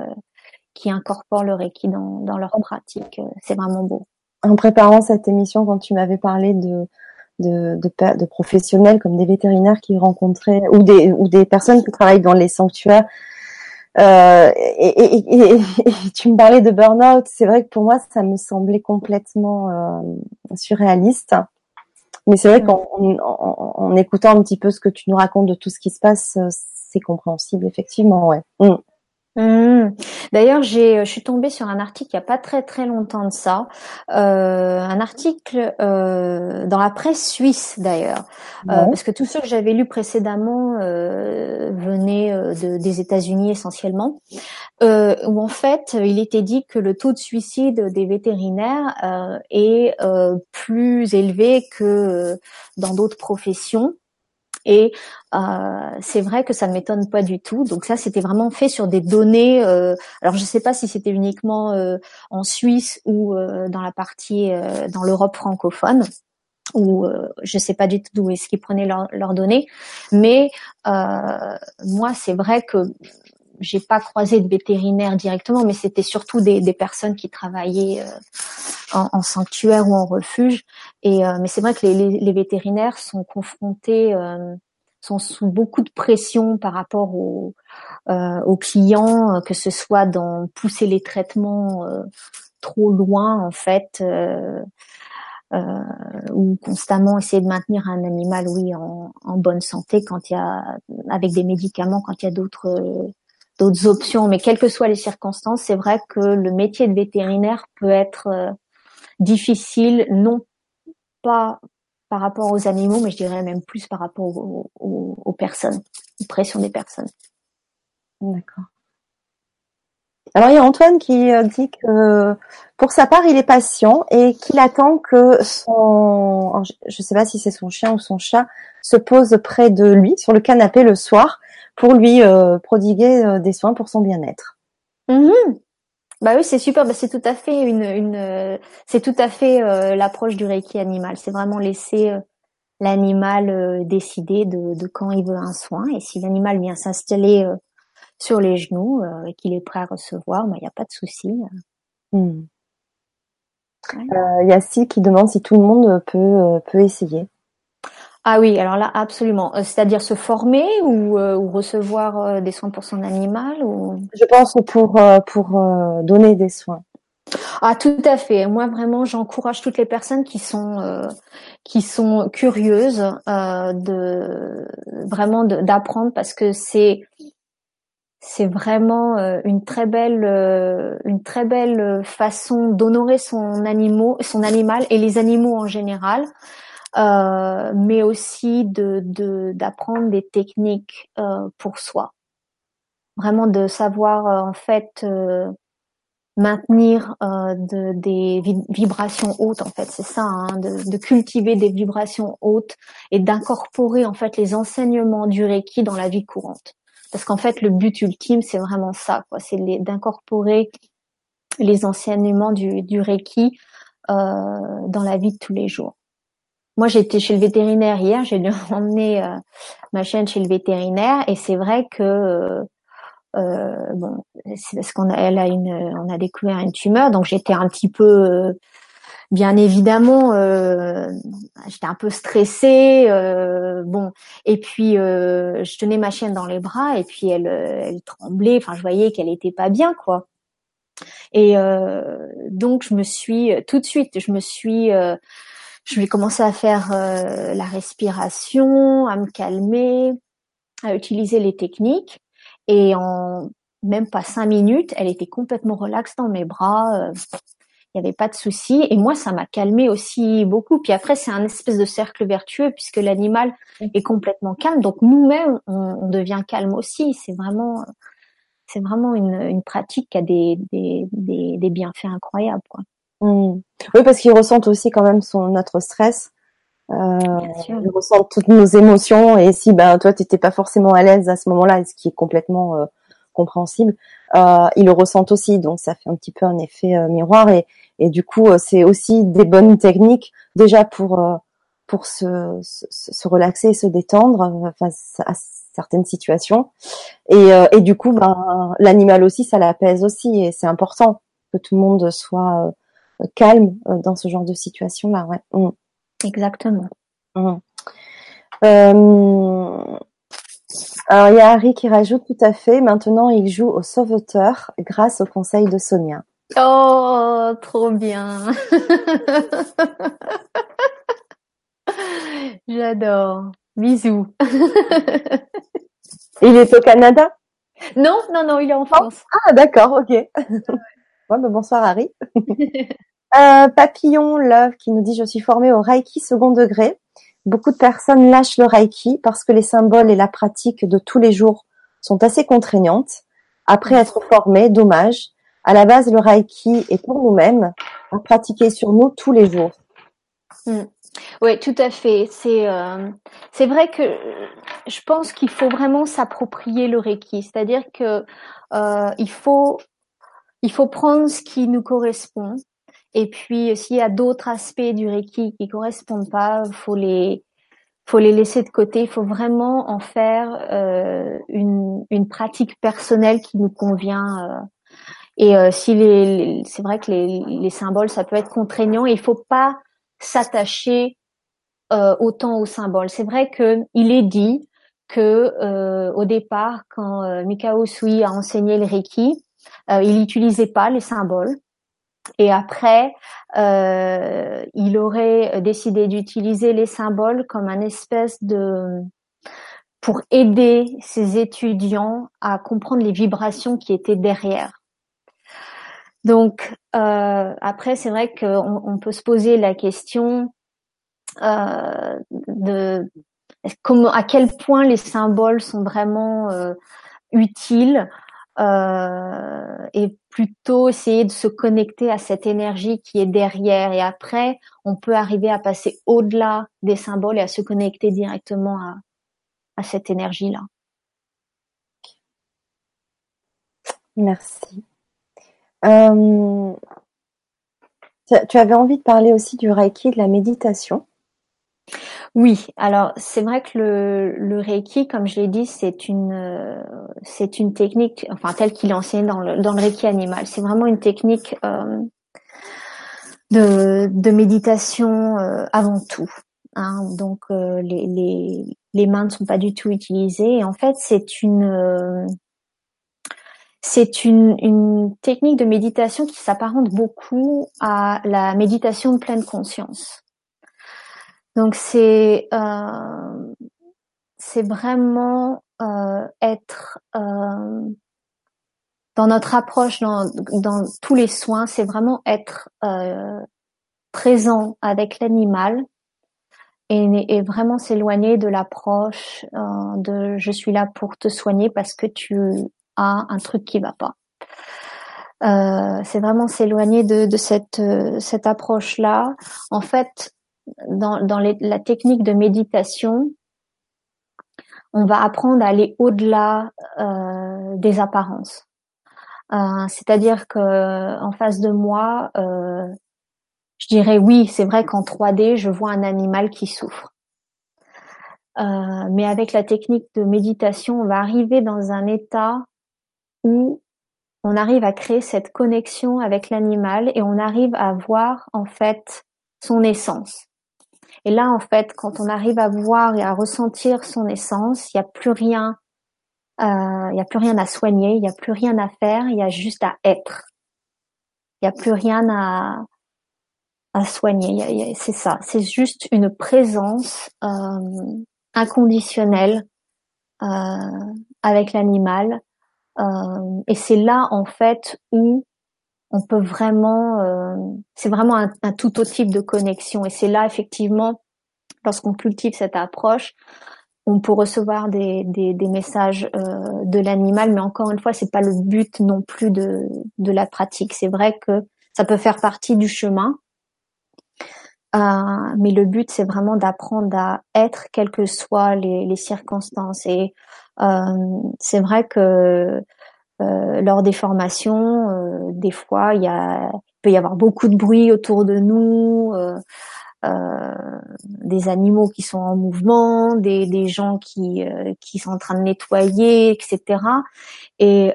qui incorporent le Reiki dans, dans leur pratique. C'est vraiment beau. En préparant cette émission, quand tu m'avais parlé de de, de, de, professionnels comme des vétérinaires qui rencontraient ou des ou des personnes qui travaillent dans les sanctuaires euh, et, et, et, tu me parlais de burn-out. C'est vrai que pour moi, ça me semblait complètement euh, surréaliste. Mais c'est vrai qu'en en, écoutant un petit peu ce que tu nous racontes de tout ce qui se passe, euh, c'est compréhensible, effectivement, ouais. Mm. Mmh. D'ailleurs, j'ai, je suis tombée sur un article il y a pas très très longtemps de ça, euh, un article euh, dans la presse suisse d'ailleurs, euh, parce que tous ceux que j'avais lus précédemment euh, venaient euh, de, des États-Unis essentiellement, euh, où en fait il était dit que le taux de suicide des vétérinaires est plus élevé que dans d'autres professions. Et euh, c'est vrai que ça ne m'étonne pas du tout. Donc ça, c'était vraiment fait sur des données. Euh, alors je ne sais pas si c'était uniquement euh, en Suisse ou dans la partie dans l'Europe francophone. ou euh, je sais pas du tout d'où est-ce qu'ils prenaient leurs données, mais euh, moi c'est vrai que j'ai pas croisé de vétérinaires directement, mais c'était surtout des, des, personnes qui travaillaient euh, en, en, sanctuaire ou en refuge. Et euh, mais c'est vrai que les, les, les, vétérinaires sont confrontés, euh, sont sous beaucoup de pression par rapport aux, aux clients, que ce soit dans pousser les traitements trop loin en fait. ou constamment essayer de maintenir un animal oui en, en bonne santé quand il y a avec des médicaments quand il y a d'autres d'autres options, mais quelles que soient les circonstances, c'est vrai que le métier de vétérinaire peut être euh, difficile, non pas par rapport aux animaux, mais je dirais même plus par rapport aux, aux, personnes, aux pressions des personnes. D'accord. Alors il y a Antoine qui euh, dit que pour sa part il est patient et qu'il attend que son, je ne sais pas si c'est son chien ou son chat, se pose près de lui sur le canapé le soir pour lui euh, prodiguer euh, des soins pour son bien-être. Mmh. Bah oui, c'est super. Bah, c'est tout à fait une, une c'est tout à fait euh, l'approche du reiki animal. C'est vraiment laisser l'animal décider de, de, quand il veut un soin. Et si l'animal vient s'installer sur les genoux et qu'il est prêt à recevoir, il bah, n'y a pas de souci. Mmh. Il y a Si qui demande si tout le monde peut peut essayer. Ah oui, alors là, absolument. Euh, c'est-à-dire se former ou, euh, ou recevoir euh, des soins pour son animal ou... Je pense pour, pour donner des soins. Ah tout à fait. Moi vraiment, j'encourage toutes les personnes qui sont qui sont curieuses de vraiment d'apprendre parce que c'est c'est vraiment une très belle une très belle façon d'honorer son animal son animal et les animaux en général euh, mais aussi d'apprendre des techniques euh, pour soi. Vraiment de savoir euh, en fait maintenir de, des vibrations hautes en fait c'est ça hein, de, de, cultiver des vibrations hautes et d'incorporer en fait les enseignements du Reiki dans la vie courante parce qu'en fait le but ultime c'est vraiment ça quoi c'est d'incorporer les enseignements du, du Reiki euh, dans la vie de tous les jours moi, j'étais chez le vétérinaire hier. J'ai dû [laughs] emmener euh, ma chienne chez le vétérinaire et c'est vrai que euh, euh, bon, c'est parce qu'on a, elle a une, on a découvert une tumeur, donc j'étais un petit peu, bien évidemment, j'étais un peu stressée, bon, et puis je tenais ma chienne dans les bras et puis elle, elle tremblait, enfin je voyais qu'elle était pas bien, quoi. Et donc je me suis tout de suite, je me suis je vais commencer à faire euh, la respiration, à me calmer, à utiliser les techniques. Et en même pas cinq minutes, elle était complètement relaxe dans mes bras. Il n'y avait pas de souci. Et moi, ça m'a calmé aussi beaucoup. Puis après, c'est un espèce de cercle vertueux puisque l'animal est complètement calme. Donc nous-mêmes, on, on, devient calme aussi. C'est vraiment, c'est vraiment une, une, pratique qui a des, des, des, des bienfaits incroyables. Quoi. Mmh. Oui, parce qu'ils ressentent aussi quand même son notre stress. Euh, ils ressentent toutes nos émotions et si ben toi t'étais pas forcément à l'aise à ce moment-là, ce qui est complètement euh, compréhensible, euh, ils le ressentent aussi. Donc ça fait un petit peu un effet euh, miroir et, et du coup euh, c'est aussi des bonnes techniques déjà pour euh, pour se, se, se, relaxer et se détendre face à certaines situations. Et, et du coup ben l'animal aussi ça l'apaise aussi et c'est important que tout le monde soit calme euh, dans ce genre de situation-là. Ouais. Mm. Exactement. Mm. Euh, alors il y a Harry qui rajoute tout à fait. Maintenant, il joue au sauveteur grâce au conseil de Sonia. Oh, trop bien. J'adore. Bisous. il est au Canada? Non, non, non, il est en France. Ah, d'accord, ok. ouais, bah, bonsoir Harry. [laughs] Euh, Papillon Love qui nous dit je suis formée au Reiki second degré. Beaucoup de personnes lâchent le Reiki parce que les symboles et la pratique de tous les jours sont assez contraignantes. Après être formé, dommage. À la base, le Reiki est pour nous-mêmes, à pratiquer sur nous tous les jours. Hmm. Oui, tout à fait. C'est euh, c'est vrai que je pense qu'il faut vraiment s'approprier le Reiki, c'est-à-dire que euh, il faut il faut prendre ce qui nous correspond Et puis s'il y a d'autres aspects du Reiki qui correspondent pas, faut les faut les laisser de côté. Il faut vraiment en faire euh, une, une pratique personnelle qui nous convient. Euh. Et euh, si les, c'est vrai que les, les, symboles, ça peut être contraignant. il faut pas s'attacher euh, autant aux symboles. C'est vrai que il est dit que euh, au départ, quand euh, Mikao Sui a enseigné le Reiki, il n'utilisait pas les symboles. Et après, euh, il aurait décidé d'utiliser les symboles comme un espèce de pour aider ses étudiants à comprendre les vibrations qui étaient derrière. Donc euh, après, c'est vrai qu'on on peut se poser la question euh, de comment, à quel point les symboles sont vraiment euh, utiles et plutôt essayer de se connecter à cette énergie qui est derrière. Et après, on peut arriver à passer au-delà des symboles et à se connecter directement à, à cette énergie-là. Merci. Euh, tu avais envie de parler aussi du Reiki, de la méditation? Oui, alors c'est vrai que le, Reiki, comme je l'ai dit, c'est une c'est une technique, enfin telle qu'il est enseigné dans le dans le Reiki animal. C'est vraiment une technique euh, de de méditation euh, avant tout. Hein. Donc les, les les mains ne sont pas du tout utilisées. En fait, c'est une c'est une, technique de méditation qui s'apparente beaucoup à la méditation de pleine conscience. Donc c'est euh, c'est vraiment euh, être euh, dans notre approche, dans, dans tous les soins, c'est vraiment être présent avec l'animal et, et, vraiment s'éloigner de l'approche de je suis là pour te soigner parce que tu as un truc qui va pas. Euh, c'est vraiment s'éloigner de, cette cette approche là. En fait, dans, dans la technique de méditation, on va apprendre à aller au-delà euh, des apparences. Euh, c'est-à-dire que en face de moi, euh, je dirais oui, c'est vrai qu'en 3D, je vois un animal qui souffre. mais avec la technique de méditation, on va arriver dans un état où on arrive à créer cette connexion avec l'animal et on arrive à voir en fait son essence. Et là, en fait, quand on arrive à voir et à ressentir son essence, il n'y a plus rien, euh, il y a plus rien à soigner, il n'y a plus rien à faire, il y a juste à être. Il n'y a plus rien à, à soigner. C'est ça. C'est juste une présence euh, inconditionnelle euh, avec l'animal. Euh, et c'est là, en fait, où on peut vraiment, euh, c'est vraiment un, tout autre type de connexion. Et c'est là effectivement, lorsqu'on cultive cette approche, on peut recevoir des, des, messages euh, de l'animal, mais encore une fois, c'est pas le but non plus de, de la pratique. C'est vrai que ça peut faire partie du chemin, euh, mais le but, c'est vraiment d'apprendre à être, quelles que soient les, les circonstances. Et c'est vrai que euh, lors des formations, euh, des fois, il, y a, peut y avoir beaucoup de bruit autour de nous, euh, des animaux qui sont en mouvement, des, des gens qui, qui sont en train de nettoyer, etc. Et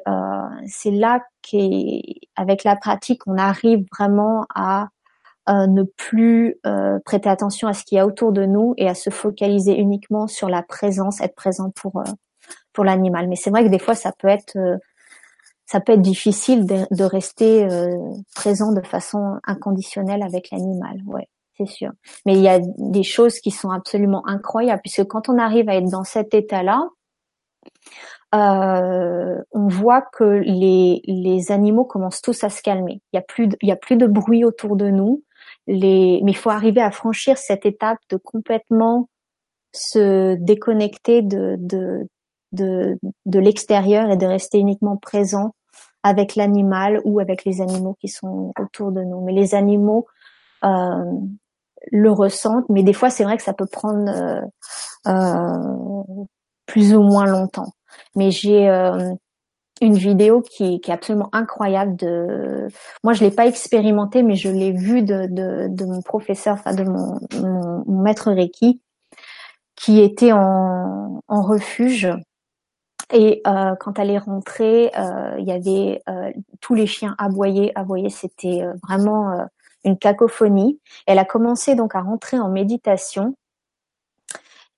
c'est là qu'avec la pratique, on arrive vraiment à ne plus prêter attention à ce qu'il y a autour de nous et à se focaliser uniquement sur la présence, être présent pour pour l'animal. Mais c'est vrai que des fois, ça peut être ça peut être difficile de, rester euh, présent de façon inconditionnelle avec l'animal. Ouais, c'est sûr. Mais il y a des choses qui sont absolument incroyables puisque quand on arrive à être dans cet état-là, euh, on voit que les, les animaux commencent tous à se calmer. Il y a plus de, il y a plus de bruit autour de nous. Mais il faut arriver à franchir cette étape de complètement se déconnecter de, de, de, l'extérieur et de rester uniquement présent avec l'animal ou avec les animaux qui sont autour de nous. Mais les animaux euh, le ressentent, mais des fois c'est vrai que ça peut prendre euh, euh plus ou moins longtemps. Mais j'ai une vidéo qui, qui, est absolument incroyable. De, moi, je l'ai pas expérimenté, mais je l'ai vu de, de, de, mon professeur, enfin de mon, mon, maître Reiki, qui était en, en refuge. Et euh, quand elle est rentrée, euh, il y avait euh, tous les chiens aboyés, aboyés. C'était euh, vraiment euh, une cacophonie. Elle a commencé donc à rentrer en méditation.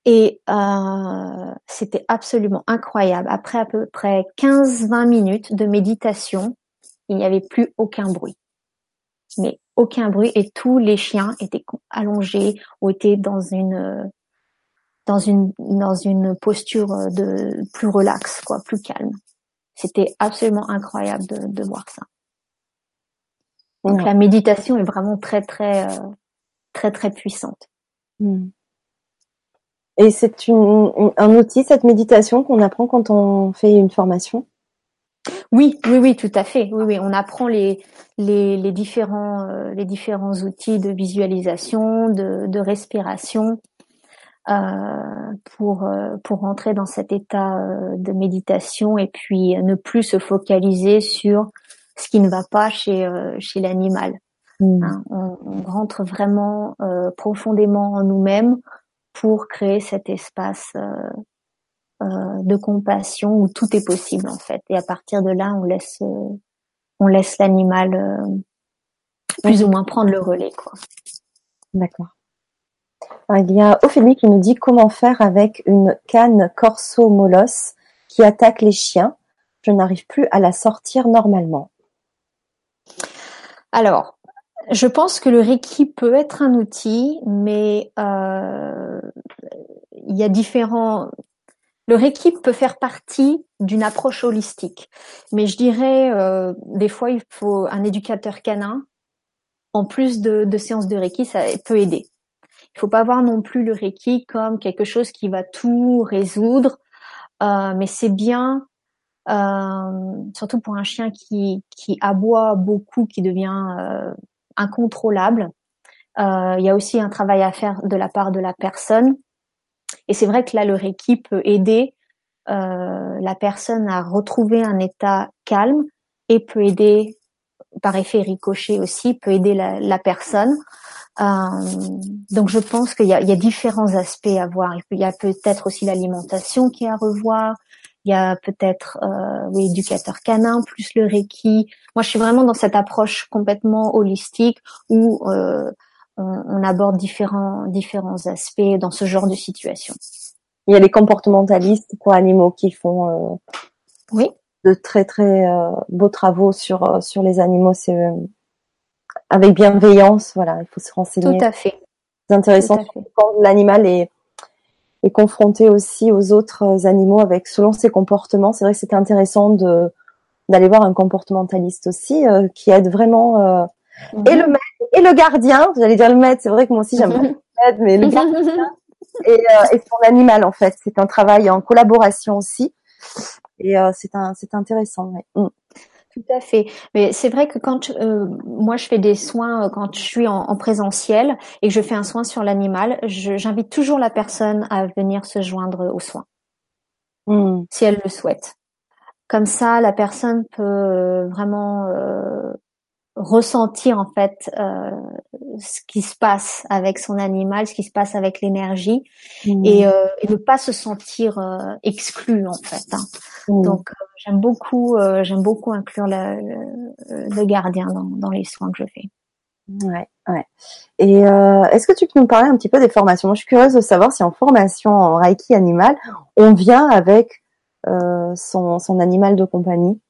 Et euh, c'était absolument incroyable. Après à peu près 15-20 minutes de méditation, il n'y avait plus aucun bruit. Mais aucun bruit et tous les chiens étaient allongés ou étaient dans une dans une dans une posture de plus relaxe, quoi, plus calme. C'était absolument incroyable de, de voir ça. Donc la méditation est vraiment très très euh, très très puissante. Hmm. Et c'est une, un outil, cette méditation, qu'on apprend quand on fait une formation? Oui, oui, oui, tout à fait. Oui, oui, on apprend les, les, les différents, euh, les différents outils de visualisation, de, de respiration, euh, pour, euh, pour rentrer dans cet état euh, de méditation et puis ne plus se focaliser sur ce qui ne va pas chez, chez l'animal. Hmm. Hein, on, on, rentre vraiment profondément en nous-mêmes pour créer cet espace euh, euh, de compassion où tout est possible en fait. Et à partir de là, on laisse euh, on laisse l'animal plus ou moins prendre le relais quoi. D'accord. Il y a Ophélie qui nous dit comment faire avec une canne corso molos qui attaque les chiens. Je n'arrive plus à la sortir normalement. Alors, je pense que le Reiki peut être un outil, mais euh, il y a différents. Le Reiki peut faire partie d'une approche holistique, mais je dirais euh, des fois il faut un éducateur canin en plus de, de séances de Reiki, ça peut aider. Il faut pas voir non plus le Reiki comme quelque chose qui va tout résoudre, euh, mais c'est bien euh, surtout pour un chien qui, qui aboie beaucoup, qui devient euh, incontrôlable. Euh, il y a aussi un travail à faire de la part de la personne. Et c'est vrai que là, le Reiki peut aider euh, la personne à retrouver un état calme et peut aider, par effet ricochet aussi, peut aider la, personne. Euh, donc je pense qu'il y, y a, différents aspects à voir. Il y a peut-être aussi l'alimentation qui est à revoir. Il y a peut-être euh, oui, éducateur canin plus le Reiki. Moi, je suis vraiment dans cette approche complètement holistique où euh, on, on, aborde différents différents aspects dans ce genre de situation. Il y a les comportementalistes pour animaux qui font euh, oui de très très euh, beaux travaux sur euh, sur les animaux. C'est euh, avec bienveillance, voilà, il faut se renseigner. Tout à fait. C'est intéressant quand l'animal est et confronté aussi aux autres animaux avec selon ses comportements. C'est vrai que c'était intéressant de d'aller voir un comportementaliste aussi euh, qui aide vraiment euh, mhm. et le maître et le gardien. J'allais dire le maître. C'est vrai que moi aussi j'aime mhm. le maître, mais le gardien [laughs] et, euh, et, son animal en fait. C'est un travail en collaboration aussi et euh, c'est un c'est intéressant. Ouais. Mm. Tout à fait. Mais c'est vrai que quand euh, moi je fais des soins euh, quand je suis en, présentiel et que je fais un soin sur l'animal, j'invite toujours la personne à venir se joindre aux soins, hmm. si elle le souhaite. Comme ça, la personne peut euh, vraiment ressentir en fait euh, ce qui se passe avec son animal, ce qui se passe avec l'énergie mmh. et, euh, et, ne pas se sentir euh, exclu en fait. Hein. Mmh. Donc euh, j'aime beaucoup euh, j'aime beaucoup inclure le, le, le gardien dans, dans, les soins que je fais. Ouais, ouais. Et est-ce que tu peux nous parler un petit peu des formations? Moi, je suis curieuse de savoir si en formation en Reiki animal, on vient avec son, son animal de compagnie.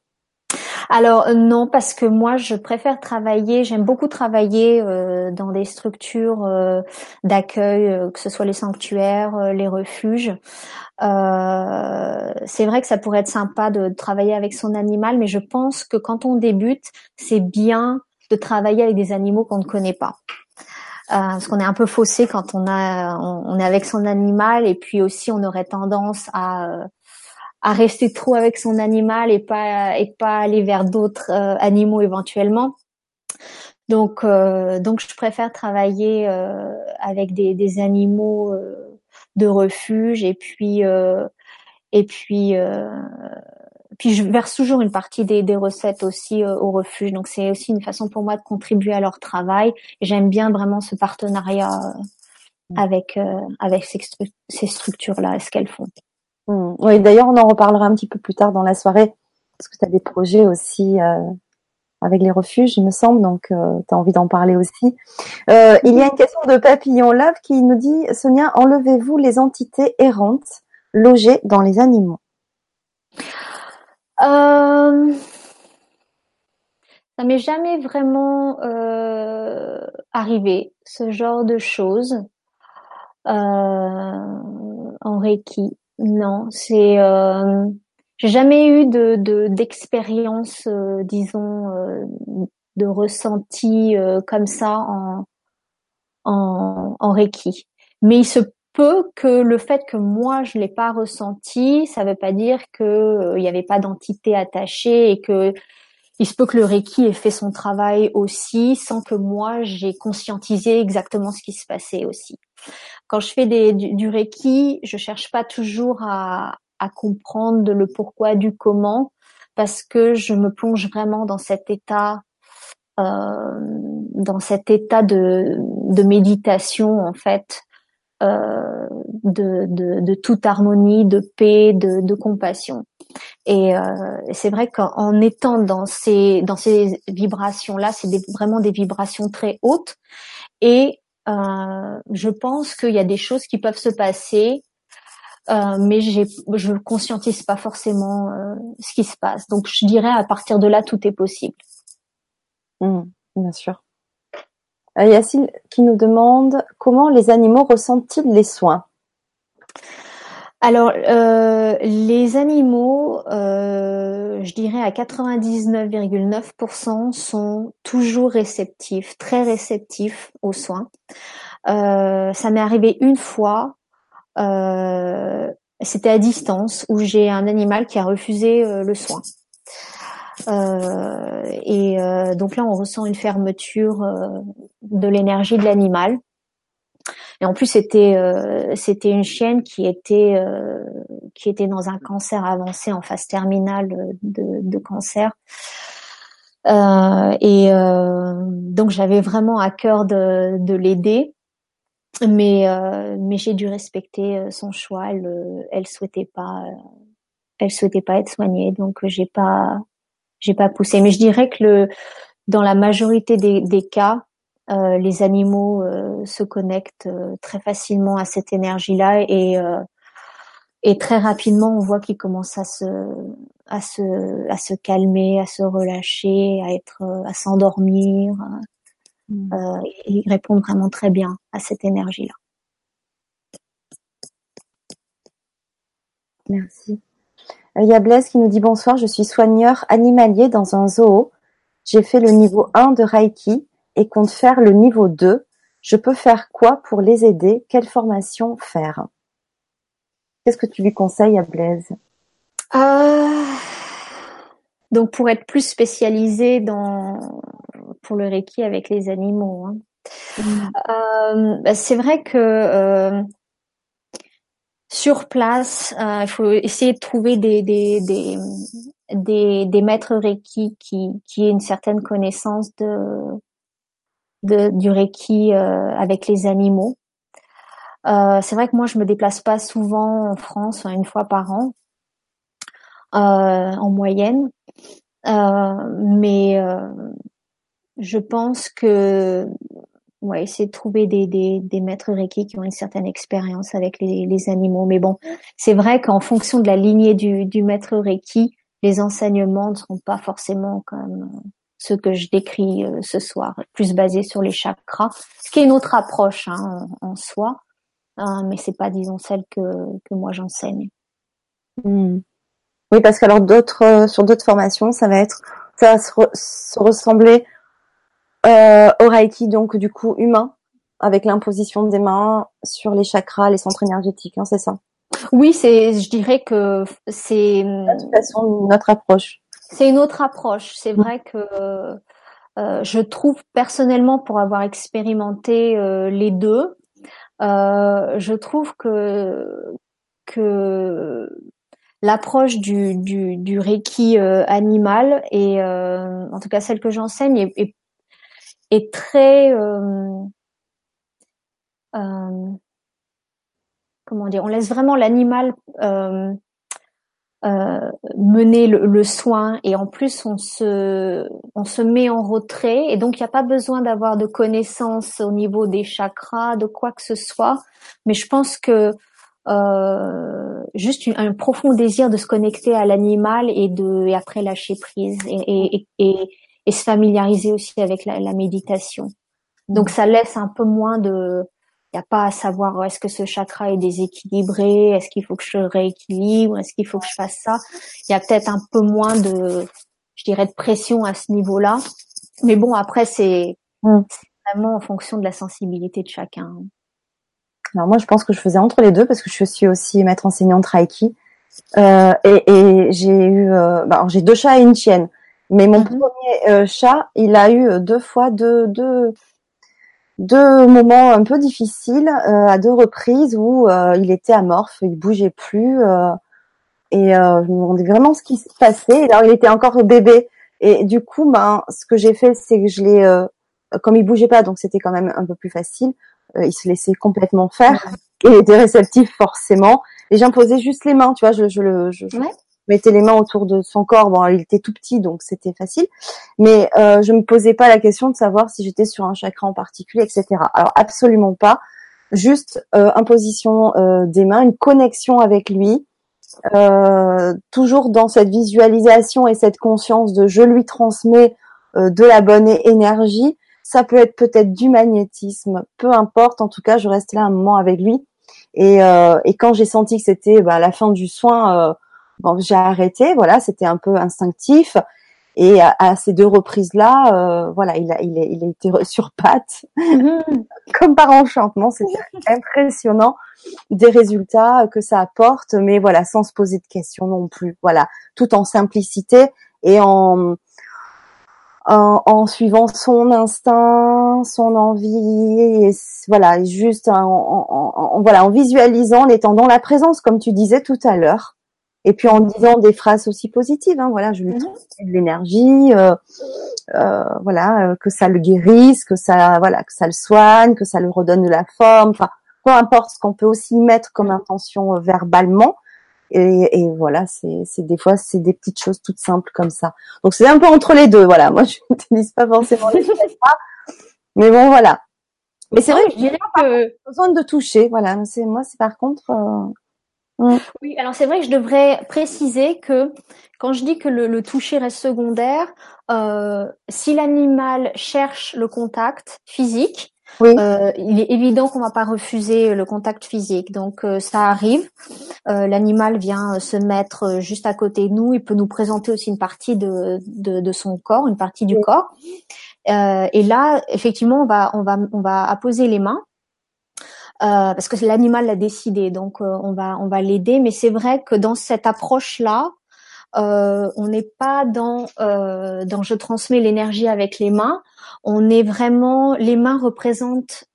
Alors euh, non, parce que moi je préfère travailler, j'aime beaucoup travailler euh, dans des structures euh, d'accueil, que ce soit les sanctuaires, les refuges. c'est vrai que ça pourrait être sympa de, travailler avec son animal, mais je pense que quand on débute, c'est bien de travailler avec des animaux qu'on ne connaît pas. parce qu'on est un peu faussé quand on a on, est avec son animal et puis aussi on aurait tendance à à rester trop avec son animal et pas et pas aller vers d'autres euh, animaux éventuellement. Donc euh, donc je préfère travailler euh, avec des, des animaux de refuge et puis et puis puis je verse toujours une partie des, des recettes aussi au refuge. Donc c'est aussi une façon pour moi de contribuer à leur travail. J'aime bien vraiment ce partenariat mm. avec avec ces, ces structures-là, ce qu'elles font. Mm. Oui, d'ailleurs, on en reparlera un petit peu plus tard dans la soirée, parce que tu as des projets aussi avec les refuges, il me semble, donc euh, tu as envie d'en parler aussi. Euh, il y a une question de Papillon Love qui nous dit, Sonia, enlevez-vous les entités errantes logées dans les animaux? Euh, Ça m'est jamais vraiment euh, arrivé, ce genre de choses euh, en Reiki. Non, c'est j'ai jamais eu de d'expérience, euh, disons, euh, de ressenti euh, comme ça en, en, en Reiki. Mais il se peut que le fait que moi je l'ai pas ressenti, ça veut pas dire que il n'y avait pas d'entité attachée et que il se peut que le Reiki ait fait son travail aussi sans que moi j'ai conscientisé exactement ce qui se passait aussi. Quand je fais des, du, Reiki, je cherche pas toujours à, comprendre le pourquoi du comment parce que je me plonge vraiment dans cet état euh, dans cet état de, de méditation en fait euh, de, toute harmonie, de paix, de, compassion. Et euh, c'est vrai qu'en étant dans ces dans ces vibrations là, c'est vraiment des vibrations très hautes. Et je pense qu'il y a des choses qui peuvent se passer euh, mais je conscientise pas forcément euh, ce qui se passe. Donc je dirais à partir de là, tout est possible. Mmh, bien sûr. Euh, Yacine qui nous demande comment les animaux ressentent-ils les soins? Alors, euh, les animaux, euh, je dirais à 99,9% sont toujours réceptifs, très réceptifs aux soins. Euh, ça m'est arrivé une fois c'était à distance où j'ai un animal qui a refusé le soin. Et donc là, on ressent une fermeture de l'énergie de l'animal. Et en plus, c'était c'était une chienne qui était qui était dans un cancer avancé en phase terminale de, de cancer. Euh, et donc j'avais vraiment à cœur de, de l'aider mais euh, mais j'ai dû respecter euh, son choix. Elle euh, elle souhaitait pas elle souhaitait pas être soignée, donc j'ai pas j'ai pas poussé. Mais je dirais que le dans la majorité des, des cas, euh, les animaux euh, se connectent très facilement à cette énergie-là et et très rapidement on voit qu'ils commencent à se à se à se calmer, à se relâcher, à être à s'endormir. Mm. Euh, ils répondent vraiment très bien à cette énergie-là. Merci. Il y a Blaise qui nous dit bonsoir, je suis soigneur animalier dans un zoo. J'ai fait le niveau 1 de Reiki et compte faire le niveau 2. Je peux faire quoi pour les aider? Quelle formation faire? Qu'est-ce que tu lui conseilles à Blaise euh, Donc pour être plus spécialisé dans pour le Reiki avec les animaux. Hein. Mm. Euh, bah, c'est vrai que euh, sur place, euh, il faut essayer de trouver des des, des, des, des maîtres Reiki qui, qui aient une certaine connaissance de, de du Reiki avec les animaux. c'est vrai que moi je me déplace pas souvent en France, une fois par an en moyenne, mais je pense que ouais, essayer de trouver des, des, des maîtres Reiki qui ont une certaine expérience avec les, animaux. Mais bon, c'est vrai qu'en fonction de la lignée du, du maître Reiki, les enseignements ne seront pas forcément comme euh, ce que je décris euh, ce soir, plus basés sur les chakras, ce qui est une autre approche hein, en, soi, hein, mais c'est pas, disons, celle que, que moi j'enseigne. Hmm. Oui, parce qu'alors d'autres, euh, sur d'autres formations, ça va être, ça va se ressembler euh, au Reiki, donc du coup humain, avec l'imposition des mains sur les chakras, les centres énergétiques, hein, c'est ça? Oui, c'est, je dirais que c'est. De toute façon, notre approche. C'est une autre approche. C'est vrai que euh, je trouve personnellement, pour avoir expérimenté euh, les deux, euh, je trouve que que l'approche du, du, du reiki animal et en tout cas celle que j'enseigne est, est, très comment dire, on laisse vraiment l'animal euh, euh, mener le, soin et en plus on se on se met en retrait et donc il n'y a pas besoin d'avoir de connaissances au niveau des chakras de quoi que ce soit. Mais je pense que euh, juste un profond désir de se connecter à l'animal et de et après lâcher prise et, et, et, et se familiariser aussi avec la, la méditation. Donc ça laisse un peu moins de il n'y a pas à savoir est-ce que ce chakra est déséquilibré, est-ce qu'il faut que je rééquilibre, est-ce qu'il faut que je fasse ça. Il y a peut-être un peu moins de, je dirais, de pression à ce niveau-là. Mais bon, après, c'est mm. vraiment en fonction de la sensibilité de chacun. Alors moi, je pense que je faisais entre les deux parce que je suis aussi maître enseignante Reiki. Euh, et, et j'ai eu, euh, bah, j'ai deux chats et une chienne. Mais mon mm-hmm. premier euh, chat, il a eu deux fois deux, deux, deux moments un peu difficiles euh, à deux reprises où euh, il était amorphe, il bougeait plus euh, et je me demandais vraiment ce qui se passait. alors il était encore bébé et du coup, ben ce que j'ai fait, c'est que je l'ai, comme il bougeait pas, donc c'était quand même un peu plus facile. il se laissait complètement faire. Il était réceptif forcément et j'imposais juste les mains, tu vois, je, je le, je, mettais les mains autour de son corps. Bon, il était tout petit, donc c'était facile. Mais euh, je me posais pas la question de savoir si j'étais sur un chakra en particulier, etc. Alors absolument pas. Juste euh, imposition euh, des mains, une connexion avec lui, euh, toujours dans cette visualisation et cette conscience de je lui transmets euh, de la bonne énergie. Ça peut être peut-être du magnétisme, peu importe. En tout cas, je reste là un moment avec lui. Et, euh, et quand j'ai senti que c'était bah, la fin du soin, Bon, j'ai arrêté, voilà, c'était un peu instinctif. Et à, ces deux reprises-là, euh, voilà, il a, il, a, il a été sur pattes, mm-hmm. [laughs] comme par enchantement. C'était [laughs] impressionnant des résultats que ça apporte, mais voilà, sans se poser de questions non plus. Voilà, tout en simplicité et en, en, en suivant son instinct, son envie, et voilà, juste en, en, voilà, en visualisant, en étant dans la présence, comme tu disais tout à l'heure et puis en disant des phrases aussi positives. Hein, voilà, je lui mhm. transmets de l'énergie, euh, euh, voilà, euh, que ça le guérisse, que ça, voilà, que ça le soigne, que ça le redonne de la forme. Enfin, peu importe ce qu'on peut aussi mettre comme intention verbalement. Et, et voilà, c'est, c'est des fois c'est des petites choses toutes simples comme ça. Donc c'est un peu entre les deux. Voilà, [laughs] moi je n'utilise pas forcément les mais bon voilà. Mais c'est vrai, je dirais que besoin de toucher. Voilà, c'est moi c'est par contre. Oui, alors c'est vrai que je devrais préciser que quand je dis que le, toucher reste secondaire, euh, si l'animal cherche le contact physique, euh, il est évident qu'on va pas refuser le contact physique. Donc euh, ça arrive. l'animal vient se mettre juste à côté de nous. Il peut nous présenter aussi une partie de, de, son corps, une partie du corps. et là, effectivement, on va on va on va apposer les mains euh, parce que l'animal l'a décidé, donc euh, on va on va l'aider. Mais c'est vrai que dans cette approche-là, euh, on n'est pas dans dans je transmets l'énergie avec les mains. On est vraiment les mains représentent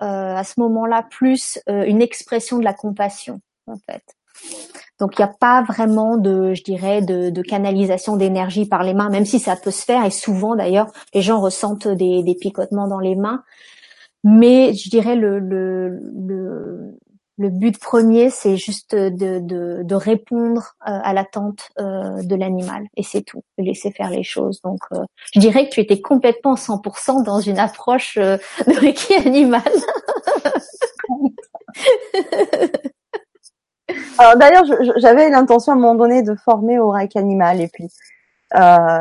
à ce moment-là plus une expression de la compassion en fait. Donc il n'y a pas vraiment de, je dirais, de, de canalisation d'énergie par les mains, même si ça peut se faire. Et souvent d'ailleurs, les gens ressentent des, des picotements dans les mains. Mais je dirais le, le, le, le but premier, c'est juste de, de, de répondre euh, à l'attente euh, de l'animal. Et c'est tout, de laisser faire les choses. Donc, euh, je dirais que tu étais complètement 100% dans une approche de Reiki animal. [laughs] Alors d'ailleurs, j'avais l'intention à un moment donné de former au Reiki animal. Et puis,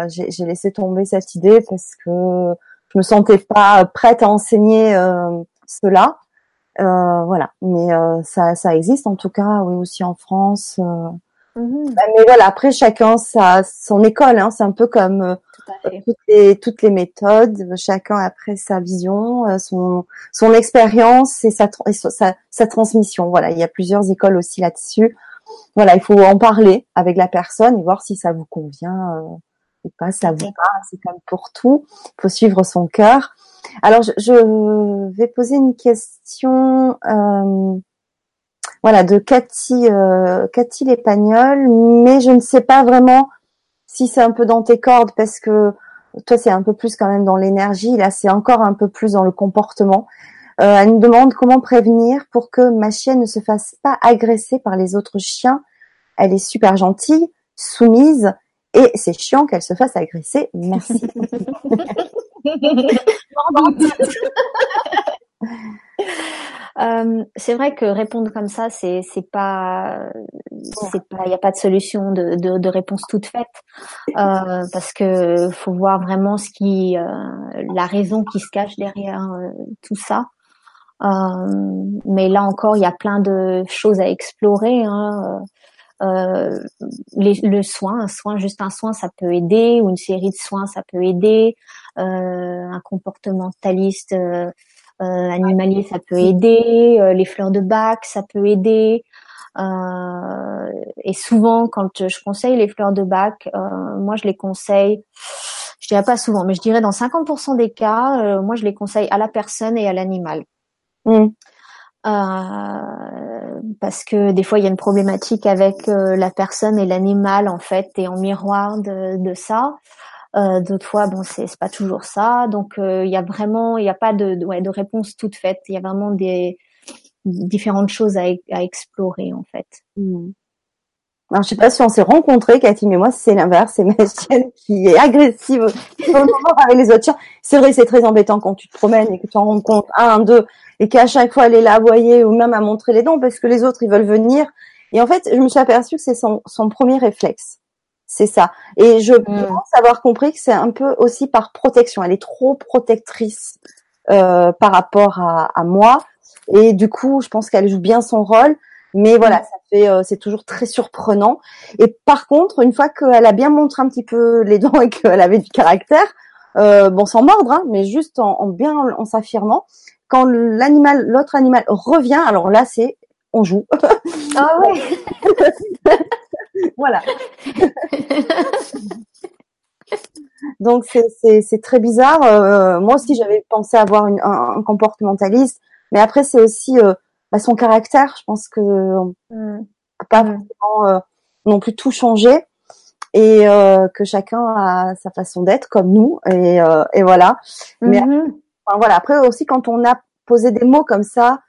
j'ai laissé tomber cette idée parce que je me sentais pas prête à enseigner euh, cela. Euh, voilà, mais euh, ça, ça existe en tout cas, oui aussi en France. Mhm. Bah, mais voilà, après chacun sa son école, hein, c'est un peu comme toutes les toutes les méthodes. Chacun après sa vision, son son expérience et sa, sa sa transmission. Voilà, il y a plusieurs écoles aussi là-dessus. Voilà, il faut en parler avec la personne et voir si ça vous convient pas, ça vous pas, c'est comme pour tout. Il faut suivre son cœur. Alors, je, vais poser une question. Euh, voilà, de Cathy, euh, Cathy Lépagnol, mais je ne sais pas vraiment si c'est un peu dans tes cordes parce que toi c'est un peu plus quand même dans l'énergie, là c'est encore un peu plus dans le comportement. Euh, elle nous demande comment prévenir pour que ma chienne ne se fasse pas agresser par les autres chiens. Elle est super gentille, soumise, et c'est chiant qu'elle se fasse agresser. Merci. [laughs] Euh, c'est vrai que répondre comme ça, c'est c'est pas c'est pas il y a pas de solution de, de, de réponse toute faite euh, parce que faut voir vraiment ce qui euh, la raison qui se cache derrière euh, tout ça. Euh, mais là encore, il y a plein de choses à explorer. Hein. Les, le soin, un soin, juste un soin, ça peut aider, ou une série de soins, ça peut aider. un comportementaliste euh, animalier, ça peut aider. Euh, les fleurs de bac, ça peut aider. Euh, et souvent, quand je conseille les fleurs de bac, moi je les conseille je dirais pas souvent, mais je dirais dans 50% des cas, moi je les conseille à la personne et à l'animal. Mm. Euh, parce que des fois il y a une problématique avec la personne et l'animal en fait, et en miroir de, de ça. Euh, D'autres fois, bon, c'est pas toujours ça. Donc, euh, il y a vraiment, il n'y a pas de, ouais, de réponse toute faite. Il y a vraiment des différentes choses à, à explorer en fait. Hmm. Alors, je sais pas si on s'est rencontrés, Cathy, mais moi, c'est l'inverse. C'est ma [laughs] chienne qui est agressive [laughs] avec les autres chiens. C'est vrai, c'est très embêtant quand tu te promènes et que tu en rends compte un, deux, et qu'à chaque fois, elle est là à aboyer ou même à montrer les dents parce que les autres, ils veulent venir. Et en fait, je me suis aperçue que c'est son, son premier réflexe c'est ça. Et je mm. pense avoir compris que c'est un peu aussi par protection. Elle est trop protectrice euh, par rapport à, moi. Et du coup, je pense qu'elle joue bien son rôle. Mais voilà, mm. ça fait, euh, c'est toujours très surprenant. Et par contre, une fois qu'elle a bien montré un petit peu les [laughs] dents et qu'elle avait du caractère, euh, bon, sans mordre, hein, mais juste en, en bien en s'affirmant, quand l'animal, l'autre animal revient, alors là, c'est on joue. [laughs] Ah ouais. [laughs] voilà. Donc c'est très bizarre. Euh, moi aussi j'avais pensé avoir une, un, comportementaliste, mais après c'est aussi euh, bah, son caractère. Je pense que mm. pas mm. euh, non plus tout changer et que chacun a sa façon d'être comme nous et, et voilà. Mais mm-hmm. voilà après aussi quand on a posé des mots comme ça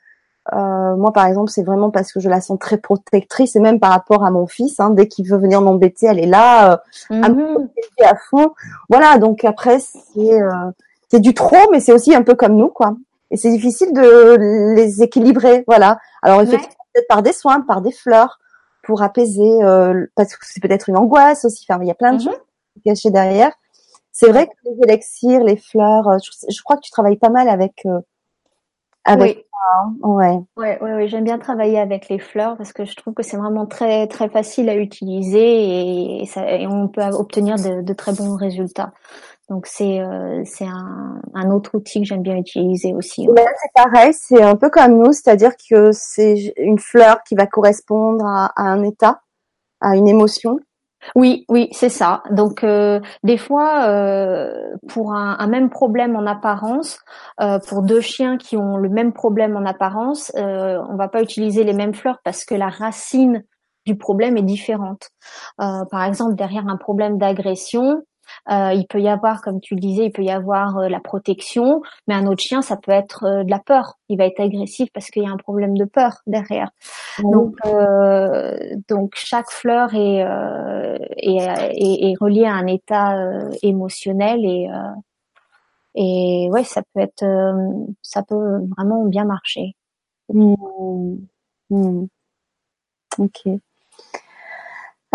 euh, moi, par exemple, c'est vraiment parce que je la sens très protectrice et même par rapport à mon fils. Hein, dès qu'il veut venir m'embêter, elle est là euh, à me mhm. protéger à fond. Voilà. Donc après, c'est euh, c'est du trop, mais c'est aussi un peu comme nous, quoi. Et c'est difficile de les équilibrer. Voilà. Alors effectivement, peut-être par des soins, par des fleurs, pour apaiser, euh, parce que c'est peut-être une angoisse aussi. Enfin, il y a plein de mhm. choses cachées derrière. C'est vrai que les élixirs, les fleurs, euh, je, je, crois que tu travailles pas mal avec avec Ouais. Ouais, ouais, j'aime bien travailler avec les fleurs parce que je trouve que c'est vraiment très très facile à utiliser et, ça, et on peut obtenir de, de, très bons résultats. Donc c'est euh, c'est un, un, autre outil que j'aime bien utiliser aussi. Ouais. c'est pareil, c'est un peu comme nous, c'est-à-dire que c'est une fleur qui va correspondre à, à un état, à une émotion. Oui, oui, c'est ça. Donc euh, des fois, euh, pour un, même problème en apparence, euh, pour deux chiens qui ont le même problème en apparence, euh, on va pas utiliser les mêmes fleurs parce que la racine du problème est différente. Par exemple, derrière un problème d'agression, il peut y avoir, comme tu le disais, il peut y avoir euh, la protection, mais un autre chien, ça peut être euh, de la peur. Il va être agressif parce qu'il y a un problème de peur derrière. Donc, donc chaque fleur est, est, est, est, reliée à un état émotionnel et et ouais, ça peut être, ça peut vraiment bien marcher. Mmh. Mmh. Ok.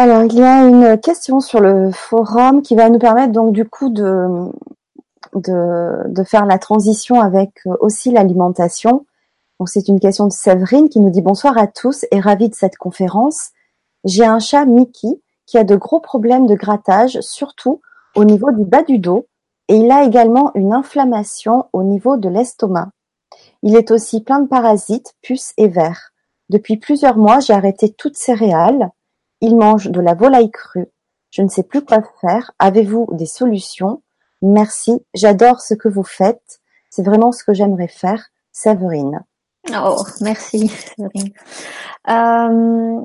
Alors, il y a une question sur le forum qui va nous permettre donc du coup de, de, faire la transition avec euh, aussi l'alimentation. Donc, c'est une question de Séverine qui nous dit bonsoir à tous et ravie de cette conférence. J'ai un chat Mickey qui a de gros problèmes de grattage, surtout au niveau du bas du dos, et il a également une inflammation au niveau de l'estomac. Il est aussi plein de parasites, puces et vers. Depuis plusieurs mois, j'ai arrêté toutes céréales il mange de la volaille crue. Je ne sais plus quoi faire. Avez-vous des solutions? Merci. J'adore ce que vous faites. C'est vraiment ce que j'aimerais faire. Séverine. Oh, merci. Euh,